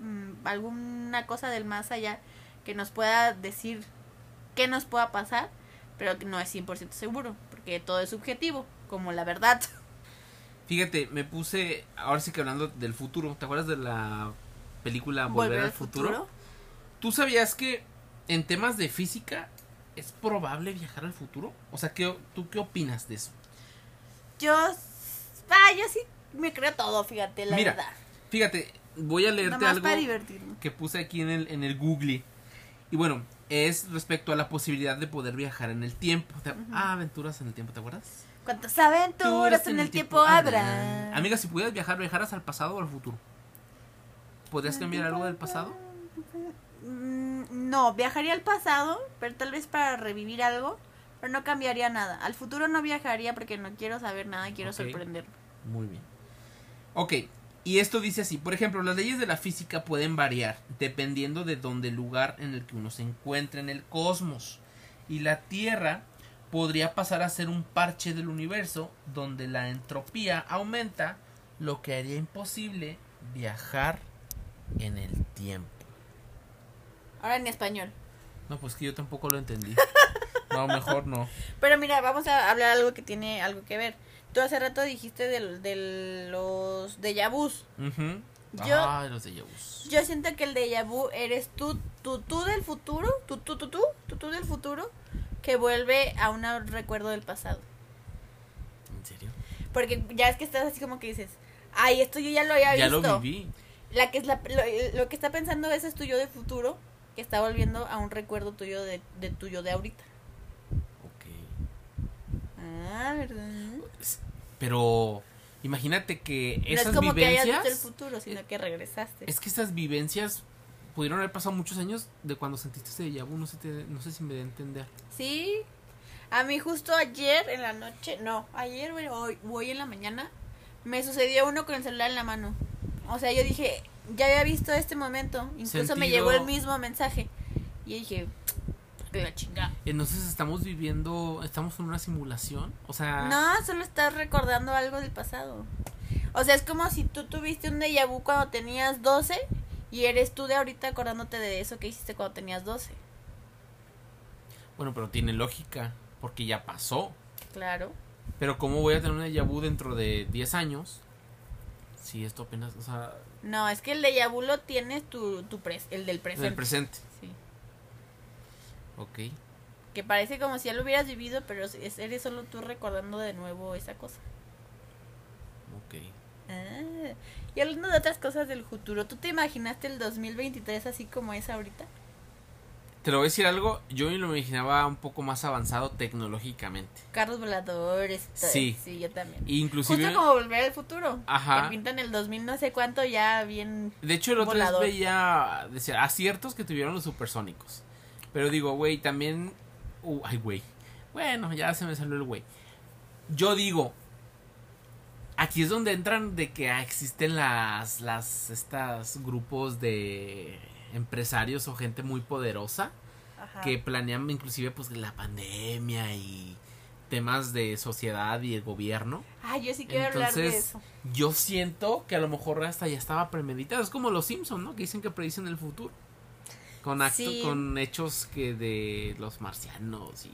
mm, alguna cosa del más allá que nos pueda decir qué nos pueda pasar, pero que no es 100% seguro, porque todo es subjetivo, como la verdad. Fíjate, me puse, ahora sí que hablando del futuro, ¿te acuerdas de la película Volver, al futuro? ¿Tú sabías que en temas de física es probable viajar al futuro? O sea, ¿qué, ¿tú qué opinas de eso? Yo, ah, yo sí me creo todo, fíjate, la Mira, verdad. Fíjate, voy a leerte Nomás algo para divertirme. que puse aquí en el, en el Google. Y bueno, es respecto a la posibilidad de poder viajar en el tiempo. Te- Ah, aventuras en el tiempo, ¿te acuerdas? ¿Cuántas aventuras en el tiempo habrá? Amiga, si pudieras viajar, ¿viajaras al pasado o al futuro? ¿Podrías cambiar algo del pasado? Mm, No, viajaría al pasado, pero tal vez para revivir algo, pero no cambiaría nada. Al futuro no viajaría porque no quiero saber nada, quiero Ok. sorprenderme. Muy bien. Ok, y esto dice así, por ejemplo, las leyes de la física pueden variar dependiendo de dónde el lugar en el que uno se encuentre en el cosmos. Y la Tierra podría pasar a ser un parche del universo donde la entropía aumenta, lo que haría imposible viajar en el tiempo. Ahora en español. No, pues que yo tampoco lo entendí. No, mejor no. Pero mira, vamos a hablar algo que tiene algo que ver. Tú hace rato dijiste de, de los déjà vus. Ujú. Yo- Ay, los vus. Yo siento que el déjà vu eres tú, tú, tú del futuro, tú, tú, tú, tú, tú, tú del futuro, que vuelve a un recuerdo del pasado. ¿En serio? Porque ya es que estás así como que dices, ay, esto yo ya lo había Ya visto. lo viví. La que es la, lo, lo que está pensando ese es tuyo de futuro, que está volviendo a un recuerdo tuyo de, de tuyo de ahorita. Ok. Ah, ¿verdad? Pero imagínate que No esas es como que hayas visto el vivencias. futuro, sino que regresaste. Es que esas vivencias pudieron haber pasado muchos años de cuando sentiste ese déjà vu. No sé, te- no sé si me a entender. Sí. A mí justo ayer en la noche, no, ayer o hoy, hoy en la mañana, me sucedió uno con el celular en la mano. O sea, yo dije, ya había visto este momento, incluso me llegó el mismo mensaje. Y dije, que la chingada. Entonces estamos viviendo, estamos en una simulación. O sea, No, solo estás recordando algo del pasado. O sea, es como si tú tuviste un déjà vu cuando tenías 12 y eres tú de ahorita acordándote de eso que hiciste cuando tenías 12. bueno, pero tiene lógica porque ya pasó. Claro. Pero ¿cómo voy a tener un déjà vu dentro de 10 años? Si esto apenas, o sea, No, es que el déjà vu lo tienes tu, tu pres- el del en presente. el presente. Sí. Ok. Que parece como si ya lo hubieras vivido, pero es- eres solo tú recordando de nuevo esa cosa. Ok. Ah, y hablando de otras cosas del futuro, ¿tú te imaginaste el 2023 así como es ahorita? Te lo voy a decir algo, yo me lo imaginaba un poco más avanzado tecnológicamente. Carros voladores. Sí. Sí, yo también. Inclusive, Justo como volver al futuro. Ajá. Que pintan el 2000 no sé cuánto ya bien... de hecho el otro volador. veía decía, aciertos que tuvieron los supersónicos. Pero digo, güey, también... uh, ay, güey. Bueno, ya se me salió el güey. Yo digo, aquí es donde entran de que existen las, las, estas grupos de empresarios o gente muy poderosa Ajá. que planean inclusive pues la pandemia y temas de sociedad y el gobierno. Ay, yo sí quiero hablar de Entonces, eso. yo siento que a lo mejor hasta ya estaba premeditado. Es como los Simpsons, ¿no? Que dicen que predicen el futuro. Con actos, Sí. con hechos que de los marcianos y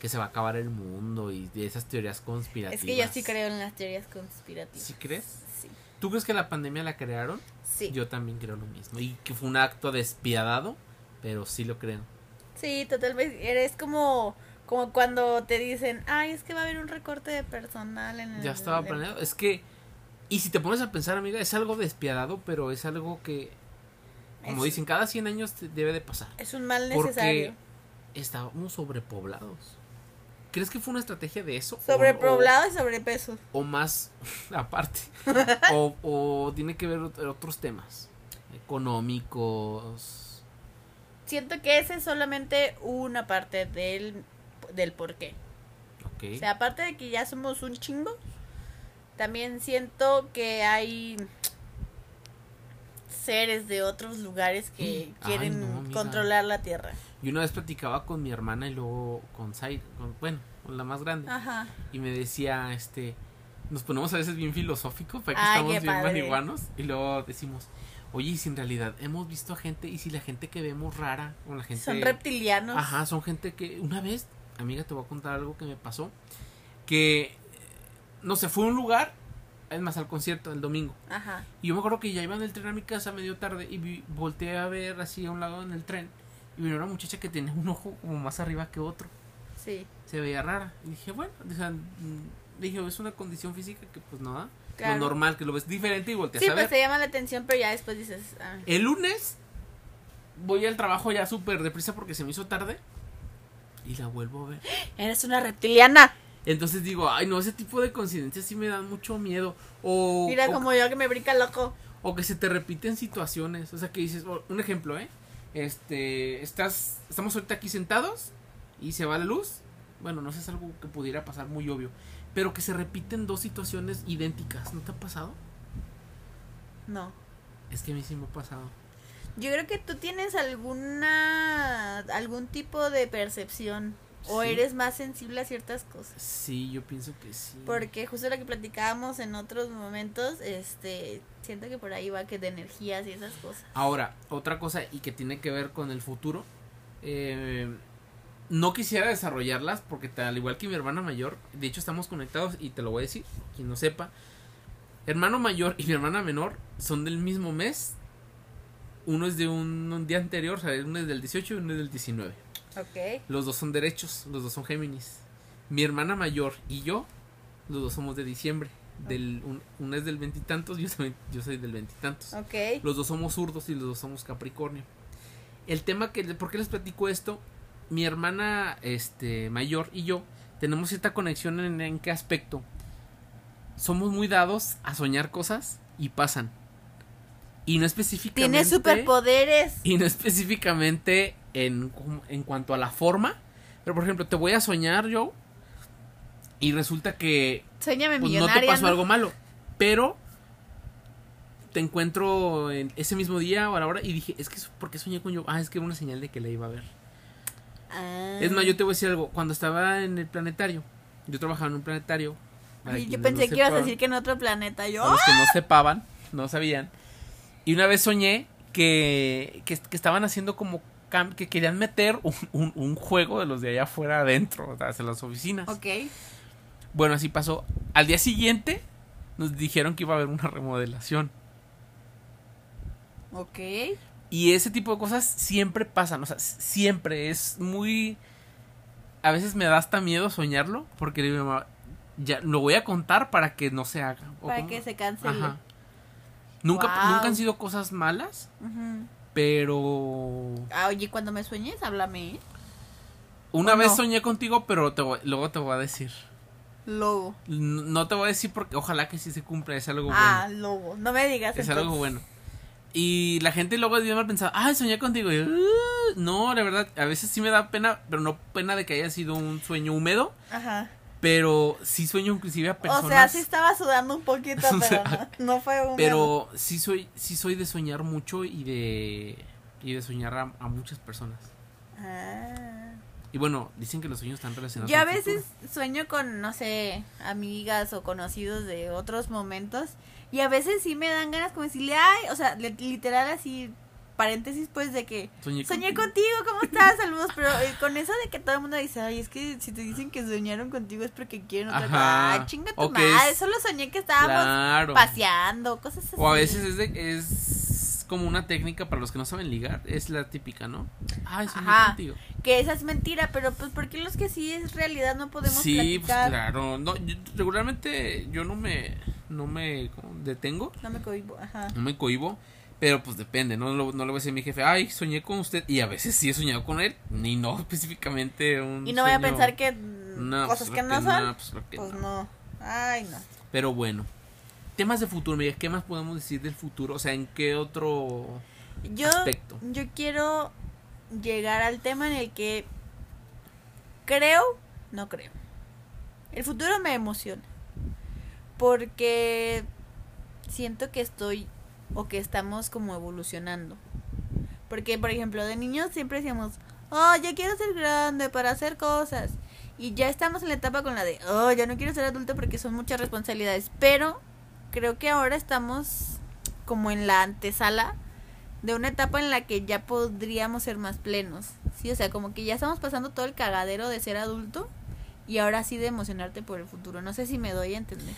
que se va a acabar el mundo y de esas teorías conspirativas. Es que yo sí creo en las teorías conspirativas. ¿Sí crees? ¿Tú crees que la pandemia la crearon? Sí. Yo también creo lo mismo. Y que fue un acto despiadado, pero sí lo creo. Sí, totalmente. Eres como, como cuando te dicen, ay, es que va a haber un recorte de personal en el... Ya estaba en el-". planeado. Es que, y si te pones a pensar, amiga, es algo despiadado, pero es algo que, como Es- dicen, cada 100 años te- debe de pasar. Es un mal Porque necesario. estábamos sobrepoblados. ¿Crees que fue una estrategia de eso? O- Sobrepoblado y sobrepeso. O, o más aparte. o, o tiene que ver ot- otros temas. Económicos. Siento que esa es solamente una parte del, del por qué. O sea, aparte de que ya somos un chingo, también siento que hay seres de otros lugares que quieren no, controlar la Tierra. Y una vez platicaba con mi hermana y luego con Zaire, con, bueno, con la más grande. Ajá. Y me decía, este, nos ponemos a veces bien filosóficos, para que Ay, estamos bien padre. marihuanos. Y luego decimos, oye, y si en realidad hemos visto a gente, y si la gente que vemos rara, o la gente... Son reptilianos. Ajá, son gente que una vez, amiga, te voy a contar algo que me pasó, que, eh, no sé, fue a un lugar, es más, al concierto el domingo, Ajá. y yo me acuerdo que ya iba en el tren a mi casa medio tarde y vi- volteé a ver así a un lado en el tren, y vino una muchacha que tenía un ojo como más arriba que otro, Sí. se veía rara, y dije, bueno, dije, mm, dije, es una condición física que pues no da, Claro. Lo normal, que lo ves diferente y volteas Sí, a ver. pues te llama la atención, pero ya después dices, ah, El lunes voy al trabajo ya súper deprisa porque se me hizo tarde. Y la vuelvo a ver. eres una reptiliana. Entonces digo, ay no, ese tipo de coincidencias sí me dan mucho miedo. O, Mira o, como yo que me brinca loco. o que se te repiten situaciones. O sea, que dices, un ejemplo, ¿eh? Este, estás, estamos ahorita aquí sentados y se va la luz. Bueno, no sé, es algo que pudiera pasar muy obvio. Pero que se repiten dos situaciones idénticas. ¿No te ha pasado? No. Es que a mí sí me ha pasado. Yo creo que tú tienes alguna algún tipo de percepción o Sí. eres más sensible a ciertas cosas. Sí, yo pienso que sí. Porque justo lo que platicábamos en otros momentos, este, siento que por ahí va que de energías y esas cosas. Ahora, otra cosa y que tiene que ver con el futuro. eh, no quisiera desarrollarlas porque tal igual que mi hermana mayor, de hecho estamos conectados y te lo voy a decir, quien no sepa. Hermano mayor y mi hermana menor son del mismo mes. Uno es de un, un día anterior, o sea, uno es del 18 y uno es del 19. Los dos son derechos, los dos son Géminis. Mi hermana mayor y yo, los dos somos de diciembre. Del, un, uno es del veintitantos, yo, soy- yo soy del veintitantos. Los dos somos zurdos y los dos somos Capricornio. El tema que, ¿por qué les platico esto? Mi hermana, este, mayor y yo tenemos cierta conexión en, en qué aspecto. Somos muy dados a soñar cosas y pasan. Y no específicamente. Tienes superpoderes. Y no específicamente en, en cuanto a la forma. Pero por ejemplo, te voy a soñar yo. Y resulta que Suéñame pues no te pasó ¿no? algo malo. Pero te encuentro en ese mismo día o a la hora y dije, es que ¿por qué soñé con yo? Ah, es que era una señal de que la iba a ver. Ah. Es más, yo te voy a decir algo. Cuando estaba en el planetario, yo trabajaba en un planetario. Ay, yo pensé no que ibas a decir que en otro planeta. Yo. para los que no sepaban, no sabían. Y una vez soñé que, que, que estaban haciendo como que querían meter un, un- un juego de los de allá afuera adentro, o sea, hacia las oficinas. Ok. Bueno, así pasó. Al día siguiente nos dijeron que iba a haber una remodelación. Ok. Y ese tipo de cosas siempre pasan, o sea, siempre es muy... A veces me da hasta miedo soñarlo, porque mi mamá, ya lo voy a contar para que no se haga. Para que se cancele. Ajá. Nunca, Wow. nunca han sido cosas malas, Ujú. Pero... Ah, oye, cuando me sueñes, háblame. ¿eh? Una ¿O vez no? soñé contigo, pero te voy- luego te voy a decir. Lobo. N- No te voy a decir porque ojalá que sí se cumpla, es algo bueno. Ah, lobo. No me digas. Es algo bueno. Y la gente luego debe haber pensado, ay, soñé contigo. Y yo, "Uh", no, la verdad, a veces sí me da pena, pero no pena de que haya sido un sueño húmedo, Ajá. Pero sí sueño inclusive a personas. O sea, sí estaba sudando un poquito, pero sea, no, no fue un. pero sí soy, sí soy de soñar mucho y de, y de soñar a, a muchas personas. Ah. Y bueno, dicen que los sueños están relacionados. Yo a veces sueño con, no sé, amigas o conocidos de otros momentos. Y a veces sí me dan ganas como decirle, ay, o sea, li- literal así, paréntesis pues de que Soñé, soñé contigo. contigo, ¿cómo estás? Saludos, pero eh, con eso de que todo el mundo dice, ay, es que si te dicen que soñaron contigo es porque quieren otra cosa. Ay, chinga tu O que madre, solo soñé que estábamos Claro. paseando, cosas así. O a veces es, de, es como una técnica para los que no saben ligar. Es la típica, ¿no? Ay, soñé Ajá. contigo. Que esa es mentira, pero pues porque los que sí es realidad no podemos Sí, pues platicar. claro. No, yo- regularmente yo no me, no me detengo, No me cohibo, ajá. no me cohibo. Pero pues depende, ¿no? Lo- no le voy a decir a mi jefe, ay, soñé con usted. Y a veces sí he soñado con él, ni no específicamente un Y no voy a pensar que No, cosas pues, que no son. no, pues, Pues no. no. Ay, no. Pero bueno. Temas de futuro, Miguel, ¿qué más podemos decir del futuro? O sea, ¿en qué otro Yo, aspecto? yo quiero llegar al tema en el que creo, no creo. El futuro me emociona. Porque siento que estoy o que estamos como evolucionando. Porque, por ejemplo, de niños siempre decíamos, oh, ya quiero ser grande para hacer cosas. Y ya estamos en la etapa con la de, oh, ya no quiero ser adulto porque son muchas responsabilidades. Pero creo que ahora estamos como en la antesala de una etapa en la que ya podríamos ser más plenos. Sí, o sea, como que ya estamos pasando todo el cagadero de ser adulto y ahora sí de emocionarte por el futuro. No sé si me doy a entender.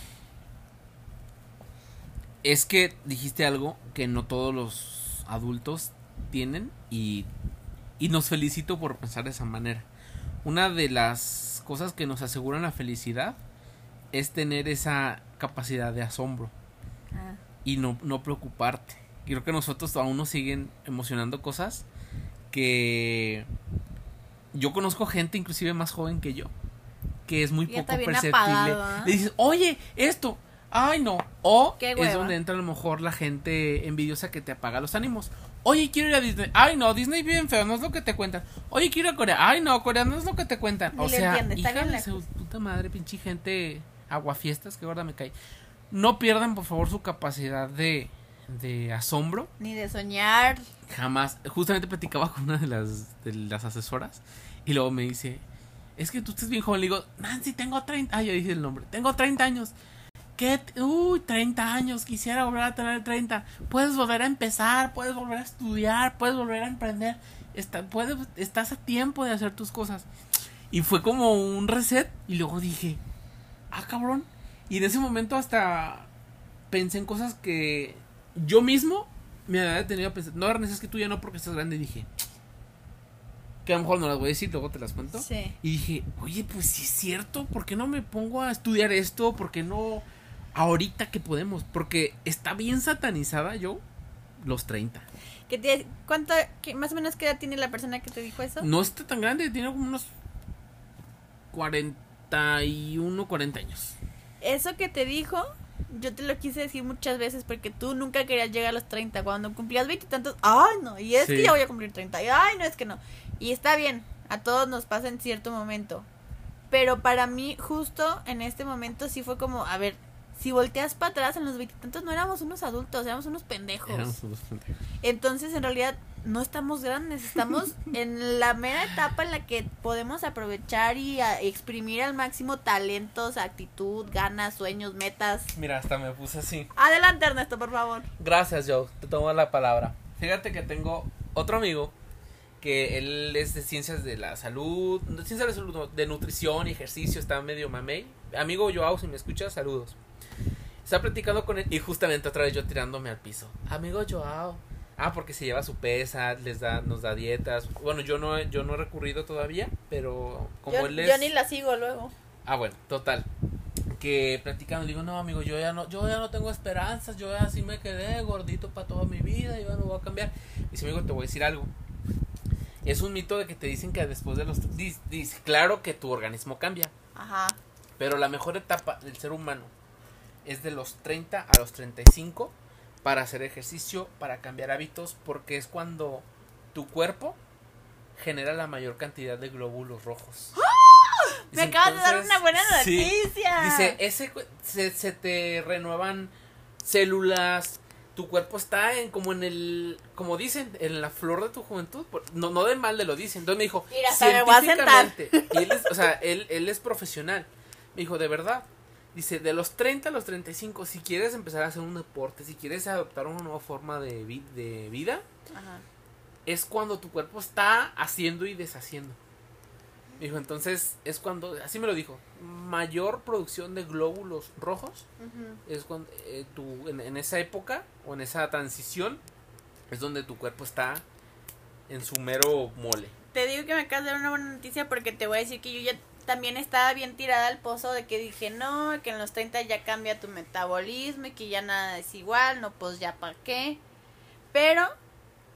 Es que dijiste algo que no todos los adultos tienen y, y nos felicito por pensar de esa manera. Una de las cosas que nos aseguran la felicidad es tener esa capacidad de asombro Ah. y no, no preocuparte. Y creo que nosotros aún nos siguen emocionando cosas que yo conozco gente inclusive más joven que yo, que es muy Ya poco perceptible. apagado. Le dices, oye, esto, ay no. O es donde entra a lo mejor la gente envidiosa que te apaga los ánimos. Oye, quiero ir a Disney. Ay, no, Disney bien feo, no es lo que te cuentan. Oye, quiero ir a Corea. Ay, no, Corea no es lo que te cuentan. Ni o sea, hija de su puta madre, pinche gente aguafiestas, que gorda me cae. No pierdan, por favor, su capacidad de, de asombro. Ni de soñar. Jamás. Justamente platicaba con una de las, de las asesoras y luego me dice, es que tú estás bien joven. Le digo, Nancy, tengo 30. Ah, ya dije el nombre. Tengo 30 años. ¿Qué? Uy, 30 años. Quisiera volver a tener 30. Puedes volver a empezar, puedes volver a estudiar, puedes volver a emprender. Está, puedes, estás a tiempo de hacer tus cosas. Y fue como un reset. Y luego dije, ah, cabrón. Y en ese momento hasta pensé en cosas que yo mismo me había tenido a pensar. No, Ernest, es que tú ya no porque estás grande. Y dije, que a lo mejor no las voy a decir, luego te las cuento. Sí. Y dije, oye, pues sí es cierto, ¿por qué no me pongo a estudiar esto? ¿Por qué no ahorita que podemos? Porque está bien satanizada yo los 30. ¿Qué te- ¿Cuánto, qué- más o menos qué edad tiene la persona que te dijo eso? No está tan grande, tiene como unos 41, 40 años. Eso que te dijo, yo te lo quise decir muchas veces porque tú nunca querías llegar a los 30. Cuando cumplías veintitantos, ay no, y es Sí. que ya voy a cumplir 30, y ay no, es que no. Y está bien, a todos nos pasa en cierto momento. Pero para mí, justo en este momento, sí fue como, a ver, si volteas para atrás en los veintitantos, no éramos unos adultos, éramos unos pendejos. Éramos unos pendejos. Entonces, en realidad, no estamos grandes, estamos en la mera etapa en la que podemos aprovechar y a- exprimir al máximo talentos, actitud, ganas, sueños, metas. Mira, hasta me puse así. Adelante, Ernesto, por favor. Gracias, Joe. Te tomo la palabra. Fíjate que tengo otro amigo que él es de ciencias de la salud, de ciencias de la salud, no, de nutrición y ejercicio, está medio mamey. Amigo Joao, si me escuchas, saludos. Está platicando con él y justamente otra vez yo tirándome al piso. Amigo Joao. Ah, porque se lleva su pesa, les da, nos da dietas. Bueno, yo no, he- yo no he recurrido todavía, pero como Yo, él es. yo ni la sigo luego. Ah, bueno, total. Que platicando, digo, no, amigo, yo ya no, yo ya no tengo esperanzas, yo ya así me quedé gordito para toda mi vida, yo ya no voy a cambiar. Dice, amigo, te voy a decir algo. Es un mito de que te dicen que después de los... Dice, dice, claro que tu organismo cambia, Ajá. pero la mejor etapa del ser humano es de los 30 a los 35 para hacer ejercicio, para cambiar hábitos, porque es cuando tu cuerpo genera la mayor cantidad de glóbulos rojos. Me Dice, acabas de dar una buena sí, noticia. Dice, ese se, se te renuevan células, tu cuerpo está en como en el, como dicen, en la flor de tu juventud. No, no de mal de lo dicen. Entonces me dijo, Mira, hasta me voy a sentar. científicamente, y él es, o sea, él, él es profesional. Me dijo, de verdad. Dice, de los 30 a los 35, si quieres empezar a hacer un deporte, si quieres adoptar una nueva forma de, vi- de vida, Ajá. es cuando tu cuerpo está haciendo y deshaciendo. Dijo, entonces es cuando, así me lo dijo, mayor producción de glóbulos rojos es cuando eh, tu, en, en esa época o en esa transición es donde tu cuerpo está en su mero mole. Te digo que me acabas de dar una buena noticia porque te voy a decir que yo ya también estaba bien tirada al pozo de que dije, no, que en los 30 ya cambia tu metabolismo y que ya nada es igual, no, pues ya para qué. Pero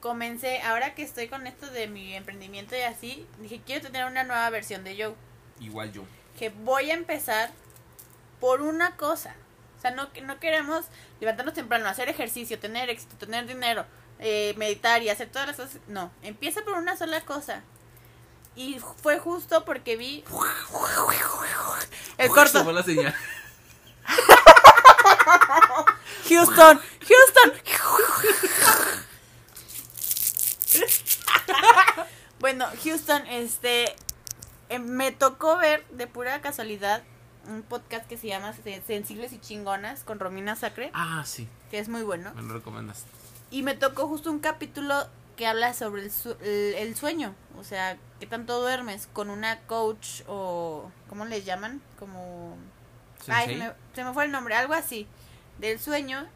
comencé, ahora que estoy con esto de mi emprendimiento y así, dije, quiero tener una nueva versión de Joe. Igual yo. Que voy a empezar por una cosa. O sea, no, no queremos levantarnos temprano, hacer ejercicio, tener éxito, tener dinero, eh, meditar y hacer todas las cosas. No, empieza por una sola cosa. Y fue justo porque vi el corto. La señal. Houston, Houston. bueno, Houston, este, eh, me tocó ver de pura casualidad un podcast que se llama Se- Sensibles y Chingonas con Romina Sacre, Ah, sí, que es muy bueno. me lo recomiendas. Y me tocó justo un capítulo que habla sobre el, su- el, sueño, o sea, qué tanto duermes con una coach o, ¿cómo les llaman? Como... Ay, se me, se me fue el nombre, algo así, del sueño.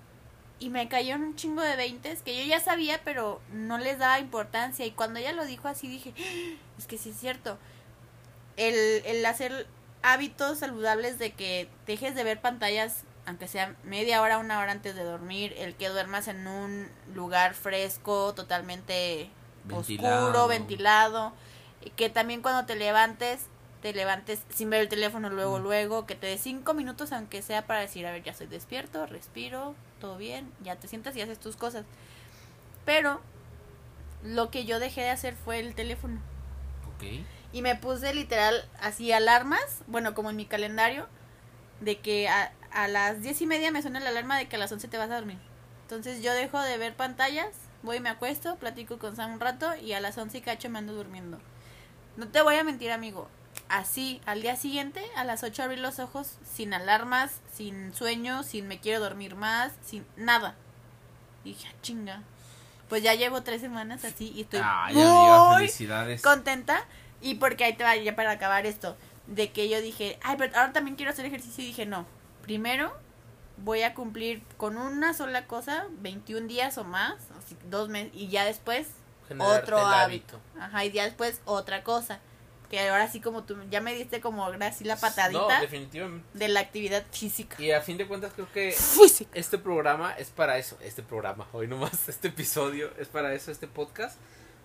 Y me cayó en un chingo de veintes que yo ya sabía, pero no les daba importancia. Y cuando ella lo dijo así, dije, "Ah, es que sí es cierto. El, el hacer hábitos saludables de que dejes de ver pantallas aunque sea media hora, una hora antes de dormir, el que duermas en un lugar fresco, totalmente Ventilado. oscuro, ventilado, y que también cuando te levantes, te levantes sin ver el teléfono luego, Mm. luego, que te dé cinco minutos, aunque sea para decir, a ver, ya estoy despierto, respiro, todo bien, ya te sientas y haces tus cosas. Pero lo que yo dejé de hacer fue el teléfono. Ok. Y me puse literal así alarmas, bueno, como en mi calendario, de que a, a las diez y media me suena la alarma de que a las once te vas a dormir. Entonces yo dejo de ver pantallas, voy y me acuesto, platico con Sam un rato y a las once y cacho me ando durmiendo. No te voy a mentir, amigo. Así, al día siguiente, a las 8 abrí los ojos sin alarmas, sin sueño, sin me quiero dormir más, sin nada. Y dije, "Ah, chinga. Pues ya llevo tres semanas así y estoy amiga, muy felicidades. contenta. Y porque ahí te va ya para acabar esto. De que yo dije, ay, pero ahora también quiero hacer ejercicio. Y dije, no. Primero voy a cumplir con una sola cosa 21 días o más, dos meses. Y ya después Generarte otro hábito. Ajá, y ya después otra cosa. Que ahora sí como tú ya me diste como así la No, patadita definitivamente. de la actividad física. Y a fin de cuentas creo que Física. este programa es para eso, este programa, hoy nomás, este episodio es para eso, este podcast,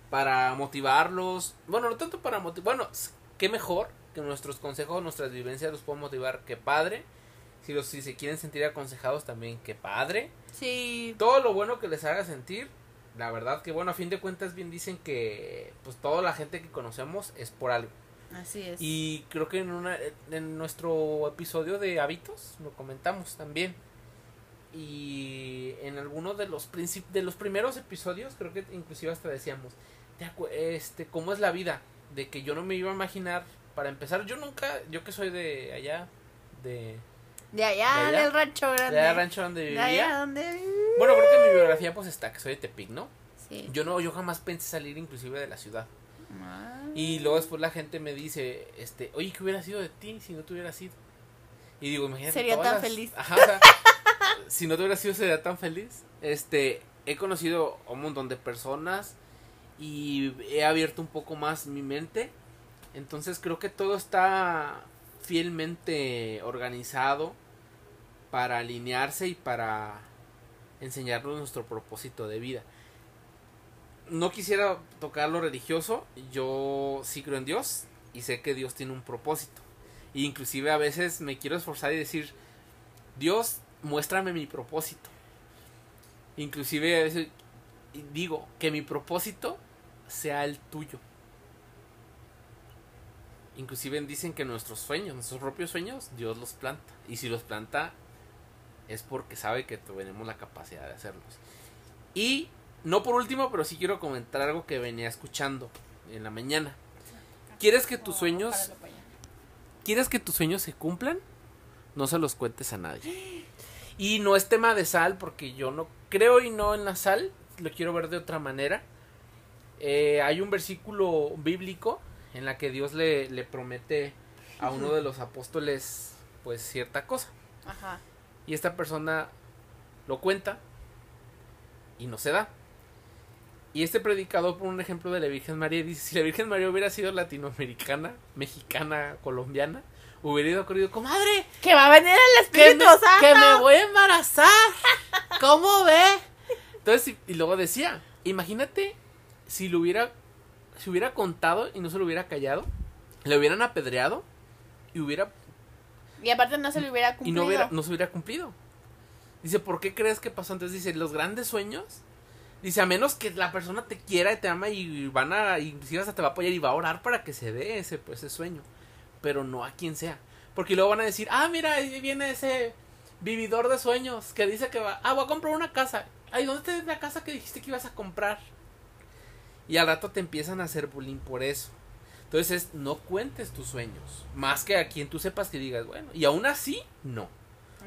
para motivarlos, bueno, no tanto para motivar, bueno, qué mejor que nuestros consejos, nuestras vivencias los puedan motivar, que padre, si, los, si se quieren sentir aconsejados también, que padre, Sí. todo lo bueno que les haga sentir, la verdad que bueno, a fin de cuentas bien dicen que pues toda la gente que conocemos es por algo. Así es. Y creo que en, una, en nuestro episodio de hábitos lo comentamos también. Y en alguno de los de los primeros episodios, creo que inclusive hasta decíamos, "Te acu- este, ¿cómo es la vida? De que yo no me iba a imaginar, para empezar, yo nunca, yo que soy de allá, de, de allá, de allá, del rancho grande. de allá rancho donde De vivía. allá donde Bueno, creo que mi biografía pues está que soy de Tepic, ¿no? Sí. Yo no, yo jamás pensé salir inclusive de la ciudad. Ah. Y luego después la gente me dice, este, oye, ¿qué hubiera sido de ti si no te hubiera sido? Y digo, imagínate. Sería tan las- feliz. Ajá, o sea, si no te hubiera sido, sería tan feliz. Este, he conocido a un montón de personas y he abierto un poco más mi mente. Entonces creo que todo está fielmente organizado para alinearse y para enseñarnos nuestro propósito de vida no quisiera tocar lo religioso, yo sí creo en Dios y sé que Dios tiene un propósito. E inclusive a veces me quiero esforzar y decir, Dios, muéstrame mi propósito. Inclusive a veces digo que mi propósito sea el tuyo. Inclusive dicen que nuestros sueños, nuestros propios sueños, Dios los planta. Y si los planta es porque sabe que tenemos la capacidad de hacerlos. Y no por último, pero sí quiero comentar algo que venía escuchando en la mañana. ¿Quieres que tus sueños, quieres que tus sueños se cumplan? No se los cuentes a nadie. Y no es tema de sal, porque yo no creo y no en la sal, lo quiero ver de otra manera. Eh, hay un versículo bíblico en la que Dios le, le promete a uno de los apóstoles pues cierta cosa. Ajá. Y esta persona lo cuenta y no se da. Y este predicador pone un ejemplo de la Virgen María dice, si la Virgen María hubiera sido latinoamericana, mexicana, colombiana, hubiera ido corrido, comadre, Que va a venir el Espíritu Santo. que me voy a embarazar. ¿Cómo ve? Entonces, y, y luego decía, imagínate si lo hubiera, si hubiera contado y no se lo hubiera callado, le hubieran apedreado y hubiera Y aparte no se le hubiera y cumplido. no, hubiera, no se hubiera cumplido. Dice, ¿por qué crees que pasó? Entonces dice, los grandes sueños, dice, a menos que la persona te quiera y te ama y van a, inclusive hasta te va a apoyar y va a orar para que se dé ese, pues, ese sueño, pero no a quien sea. Porque luego van a decir, ah, mira, ahí viene ese vividor de sueños que dice que va, ah, voy a comprar una casa. Ay, ¿dónde está la casa que dijiste que ibas a comprar? Y al rato te empiezan a hacer bullying por eso. Entonces es, no cuentes tus sueños. Más que a quien tú sepas que digas, bueno. Y aún así, no.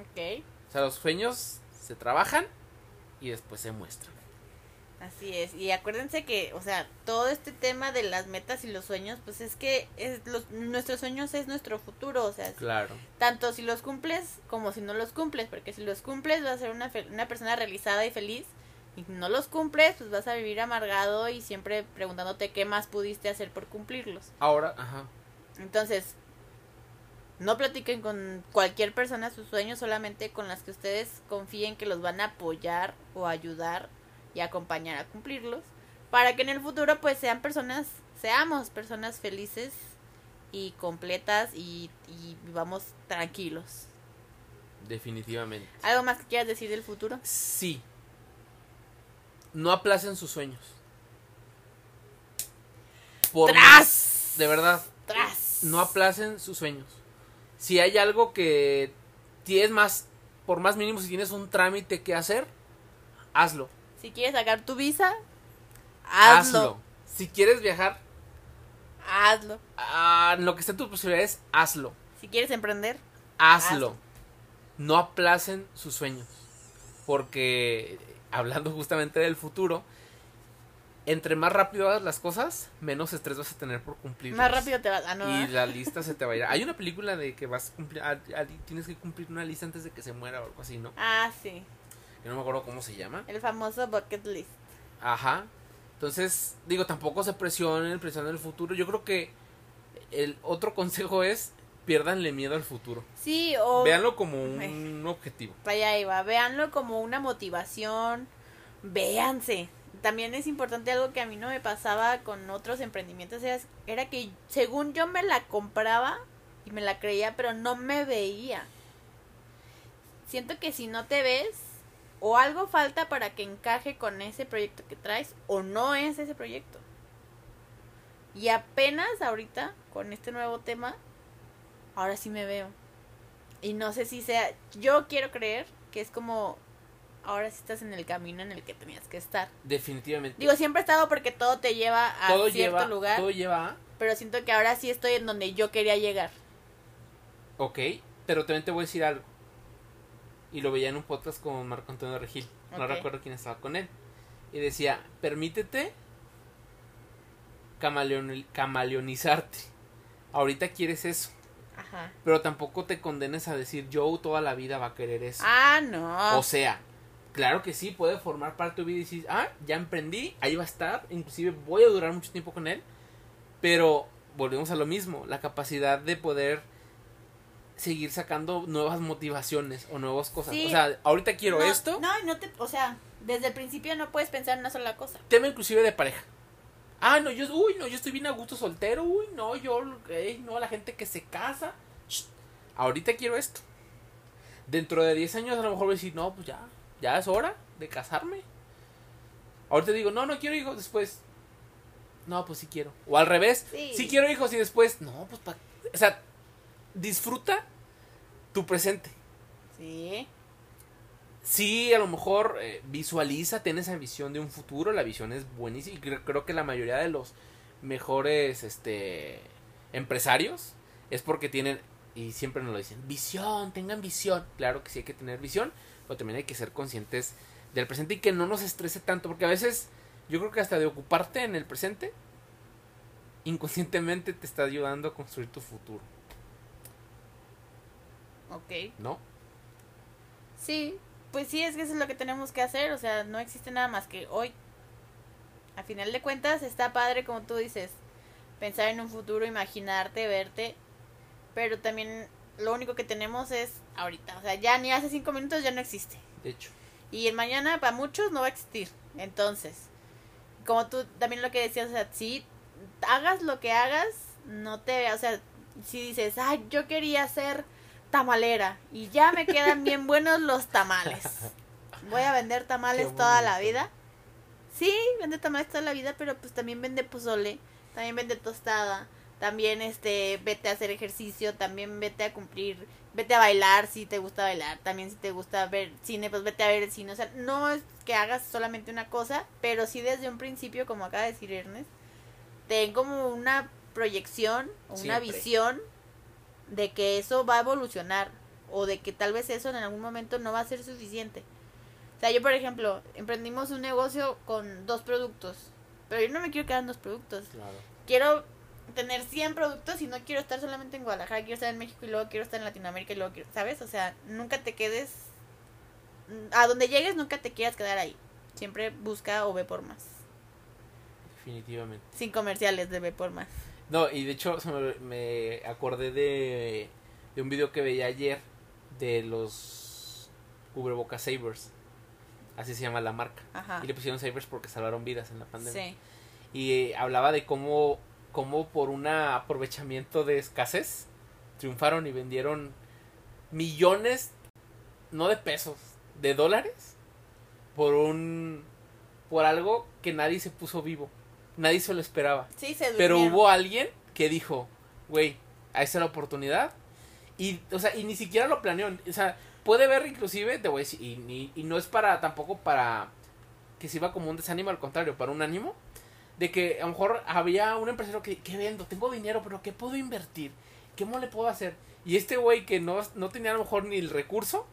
Ok. O sea, los sueños se trabajan y después se muestran. Así es. Y acuérdense que, o sea, todo este tema de las metas y los sueños, pues es que es los, nuestros sueños es nuestro futuro. O sea, Claro. tanto si los cumples como si no los cumples. Porque si los cumples vas a ser una, fe- una persona realizada y feliz. Y no los cumples, pues vas a vivir amargado y siempre preguntándote qué más pudiste hacer por cumplirlos. Ahora, ajá. Entonces, No platiquen con cualquier persona sus sueños, solamente con las que ustedes confíen que los van a apoyar o ayudar y acompañar a cumplirlos. Para que en el futuro pues sean personas, seamos personas felices y completas y, y vivamos tranquilos. Definitivamente. ¿Algo más que quieras decir del futuro? Sí. No aplacen sus sueños. Por ¡Tras! más- de verdad, ¡Tras! no aplacen sus sueños. Si hay algo que tienes más, por más mínimo, si tienes un trámite que hacer, hazlo. Si quieres sacar tu visa, hazlo. Si quieres viajar Hazlo. a lo que esté en tus posibilidades, hazlo. Si quieres emprender, Hazlo. Hazlo. No aplacen sus sueños. Porque, hablando justamente del futuro, entre más rápido hagas las cosas, menos estrés vas a tener por cumplir. más rápido te vas. Ah, no. Y la lista se te va a ir. Hay una película de que vas a cumplir. tienes que cumplir una lista antes de que se muera o algo así, ¿no? Ah, sí. Yo no me acuerdo cómo se llama. El famoso bucket list. Ajá. Entonces, digo, tampoco se presionen, presionen el futuro. Yo creo que el otro consejo es piérdanle miedo al futuro. Sí, o. Véanlo como un objetivo. Allá iba. Véanlo como una motivación. Véanse. También es importante algo que a mí no me pasaba con otros emprendimientos. Era, era que según yo me la compraba y me la creía, pero no me veía. Siento que si no te ves, o algo falta para que encaje con ese proyecto que traes, o no es ese proyecto. Y apenas ahorita, con este nuevo tema, ahora sí me veo. Y no sé si sea, yo quiero creer que es como, ahora sí estás en el camino en el que tenías que estar. Definitivamente. Digo, siempre he estado porque todo te lleva a todo cierto lleva, lugar, todo lleva a, pero siento que ahora sí estoy en donde yo quería llegar. ok, pero también te voy a decir algo. Y lo veía en un podcast con Marco Antonio Regil. No recuerdo quién estaba con él. Y decía, permítete camaleon- camaleonizarte. Ahorita quieres eso. Ajá. Pero tampoco te condenes a decir, yo toda la vida va a querer eso. Ah, no. O sea, claro que sí, puede formar parte de tu vida y decir, ah, ya emprendí, ahí va a estar, inclusive voy a durar mucho tiempo con él, pero volvemos a lo mismo, la capacidad de poder seguir sacando nuevas motivaciones o nuevas cosas. Sí. O sea, ahorita quiero No, esto, No, y no te, o sea, desde el principio no puedes pensar en una sola cosa. tema inclusive de pareja. Ah, no, yo, uy, no, yo estoy bien a gusto soltero, uy, no, yo, ey, no, la gente que se casa. Shh, ahorita quiero esto. Dentro de 10 años a lo mejor voy a decir, no, pues ya, ya es hora de casarme. Ahorita digo, no, no quiero hijos, después, no, pues sí quiero. O al revés, Sí. sí, quiero hijos y después, no, pues, pa o sea, disfruta tu presente. Sí. Sí, a lo mejor eh, visualiza, ten esa visión de un futuro, la visión es buenísima y creo, creo que la mayoría de los mejores este empresarios es porque tienen y siempre nos lo dicen, visión, tengan visión. Claro que sí hay que tener visión, pero también hay que ser conscientes del presente y que no nos estrese tanto, porque a veces yo creo que hasta de ocuparte en el presente inconscientemente te está ayudando a construir tu futuro, Ok. ¿no? Sí, pues sí, es que eso es lo que tenemos que hacer, o sea, no existe nada más que hoy. A final de cuentas está padre, como tú dices, pensar en un futuro, imaginarte, verte, pero también lo único que tenemos es ahorita, o sea, ya ni hace cinco minutos ya no existe. De hecho, Y el mañana para muchos no va a existir. Entonces, como tú también lo que decías, o sea, si hagas lo que hagas, no te, o sea, si dices, ay, yo quería ser tamalera y ya me quedan bien buenos los tamales. Voy a vender tamales toda la vida. Sí, vende tamales toda la vida, pero pues también vende pozole, también vende tostada, también este, vete a hacer ejercicio, también vete a cumplir, vete a bailar si te gusta bailar, también si te gusta ver cine, pues vete a ver el cine, o sea, no es que hagas solamente una cosa, pero sí desde un principio, como acaba de decir Ernest, ten como una proyección, o una Siempre. visión de que eso va a evolucionar o de que tal vez eso en algún momento no va a ser suficiente. O sea, yo por ejemplo, emprendimos un negocio con dos productos, pero yo no me quiero quedar en dos productos. claro. Quiero tener 100 productos y no quiero estar solamente en Guadalajara, quiero estar en México y luego quiero estar en Latinoamérica y luego quiero, ¿sabes? O sea, nunca te quedes a donde llegues, nunca te quieras quedar ahí. Siempre busca o ve por más. Definitivamente. Sin comerciales de ve por más. No, y de hecho me, me acordé de de un video que veía ayer de los cubrebocas Sabers. Así se llama la marca. Ajá. Y le pusieron Sabers porque salvaron vidas en la pandemia. Sí. Y eh, hablaba de cómo, cómo por un aprovechamiento de escasez triunfaron y vendieron millones, no de pesos, de dólares por un por algo que nadie se puso vivo. Nadie se lo esperaba. Sí, se Pero hubo alguien que dijo, güey, ahí está la oportunidad. Y, o sea, y ni siquiera lo planeó. O sea, puede ver inclusive, te voy a decir, y, y- y no es para, tampoco para que sirva como un desánimo, al contrario, para un ánimo. De que a lo mejor había un empresario que, ¿qué vendo? Tengo dinero, pero ¿qué puedo invertir? ¿Qué le puedo hacer? Y este güey que no, no tenía a lo mejor ni el recurso,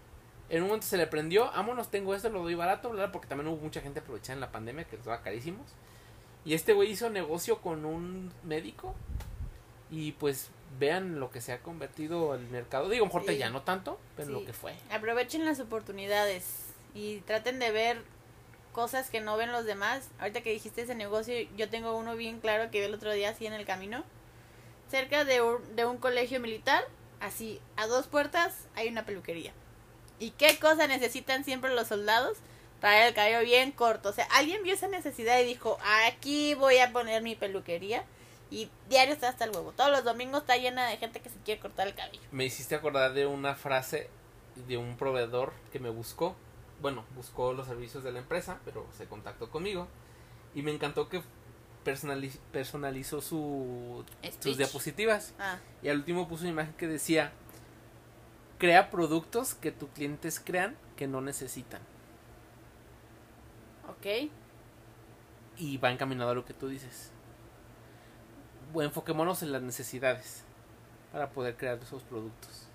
en un momento se le prendió, vámonos, tengo esto, lo doy barato, porque también hubo mucha gente aprovechada en la pandemia que les daba carísimos. Y este güey hizo negocio con un médico. Y pues vean lo que se ha convertido el mercado. Digo, mejor Sí. ya no tanto, pero Sí. lo que fue. Aprovechen las oportunidades y traten de ver cosas que no ven los demás. Ahorita que dijiste ese negocio, yo tengo uno bien claro que vi el otro día así en el camino. Cerca de un, de un colegio militar, así a dos puertas hay una peluquería. ¿Y qué cosa necesitan siempre los soldados? Traer el cabello bien corto. O sea, alguien vio esa necesidad y dijo, aquí voy a poner mi peluquería. Y diario está hasta el huevo. Todos los domingos está llena de gente que se quiere cortar el cabello. Me hiciste acordar de una frase de un proveedor que me buscó. Bueno, buscó los servicios de la empresa, pero se contactó conmigo. Y me encantó que personali- personalizó su, sus diapositivas. Ah, Y al último puso una imagen que decía, crea productos que tus clientes crean que no necesitan. Ok. Y va encaminado a lo que tú dices. Enfoquémonos en las necesidades para poder crear esos productos.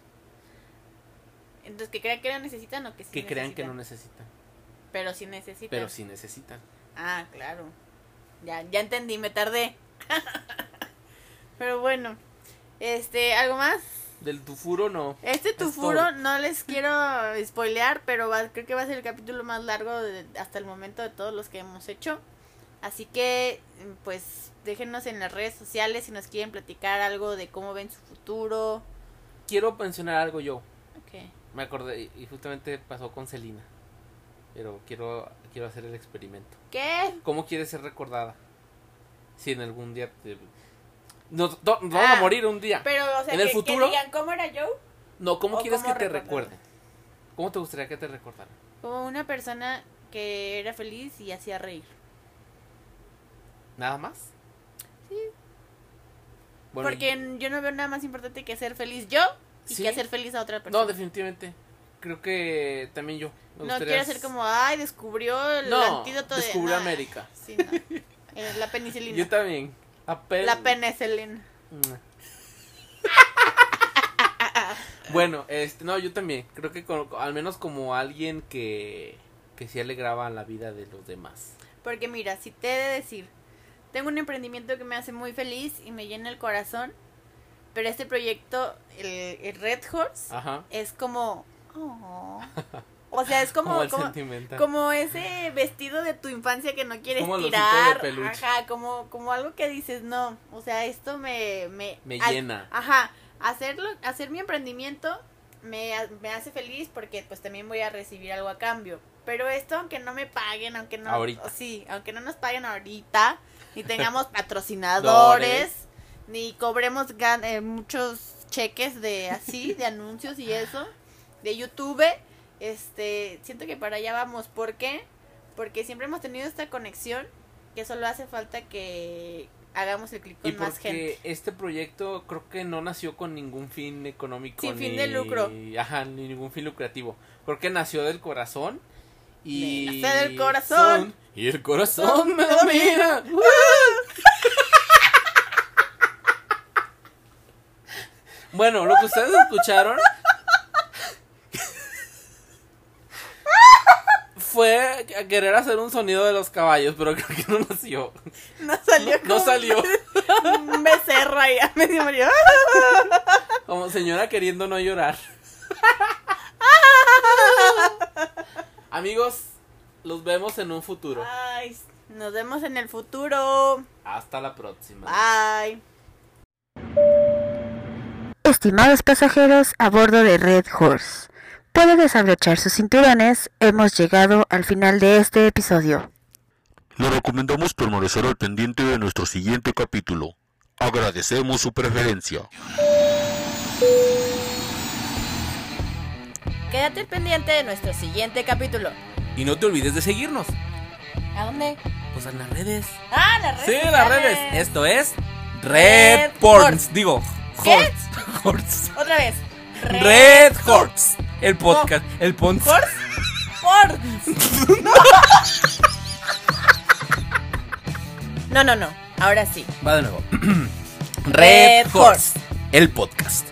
Entonces, que crean que no necesitan o que sí que crean que no necesitan? necesitan, Pero sí necesitan. pero sí necesitan. Ah, claro. Ya, ya entendí, me tardé. pero bueno. Este, ¿algo más? Del tufuro no. Este Es tufuro no les quiero spoilear, pero va- creo que va a ser el capítulo más largo de- hasta el momento de todos los que hemos hecho. Así que, pues, déjenos en las redes sociales si nos quieren platicar algo de cómo ven su futuro. Quiero mencionar algo yo. Ok. Me acordé y- y justamente pasó con Celina. Pero quiero quiero hacer el experimento. ¿Qué? ¿Cómo quieres ser recordada? Si en algún día te no, no- nos vamos Ah, a morir un día. Pero, o sea, ¿En el que, que futuro? digan cómo era yo. No, ¿cómo ¿O quieres cómo que te recordarla? recuerden? ¿Cómo te gustaría que te recordaran? Como una persona que era feliz y hacía reír. ¿Nada más? Sí. Bueno, Porque yo no veo nada más importante que ser feliz yo y Sí. que hacer feliz a otra No, persona. definitivamente. Creo que también yo. me no gustaría quiero ser como, ay, descubrió el No, antídoto de... descubrió no, América. Sí, no. Eh, La penicilina. Yo también. La penicilina. Bueno, este, no, yo también. Creo que con- al menos como alguien que, que sí alegraba la vida de los demás. Porque mira, si te he de decir, tengo un emprendimiento que me hace muy feliz y me llena el corazón, pero este proyecto, el, el Red Horse, Ajá. es como... oh. O sea, es como... Como ese vestido de tu infancia que no quieres Como tirar. de. Ajá, como, como algo que dices, no. O sea, esto me. Me, Me al- llena. Ajá. Hacerlo, hacer mi emprendimiento me, me hace feliz porque pues también voy a recibir algo a cambio. Pero esto, aunque no me paguen, aunque no. Ahorita. Sí, aunque no nos paguen ahorita, ni tengamos patrocinadores, ni cobremos gan- eh, muchos cheques de así, de anuncios y eso, de YouTube, este, siento que para allá vamos. ¿Por qué? Porque siempre hemos tenido esta conexión que solo hace falta que hagamos el clic Y con más gente. este proyecto creo que no nació con ningún fin económico. Sin fin ni- de lucro. Ajá, ni ningún fin lucrativo. Creo que nació del corazón. Y... Nace del corazón. Y el corazón me domina. Bueno, lo que ustedes escucharon fue a querer hacer un sonido de los caballos, pero creo que no nació. No salió No, no como salió. un becerro ahí a medio murió. Como señora queriendo no llorar. Amigos, los vemos en un futuro. Ay, nos vemos en el futuro. Hasta la próxima. Bye. estimados pasajeros a bordo de Red Horse. Puede desabrochar sus cinturones, hemos llegado al final de este episodio. Le recomendamos permanecer al pendiente de nuestro siguiente capítulo. Agradecemos su preferencia. Quédate pendiente de nuestro siguiente capítulo. Y no te olvides de seguirnos. ¿A dónde? Pues en las redes. Ah, las redes. Sí, sociales. las redes. Esto es Red Red Porns. Digo. Horse. Otra vez. Red Horse. El podcast. El pons. Horse. Horse. No, no, no. Ahora sí. Va de nuevo. Red Red Horse. El podcast.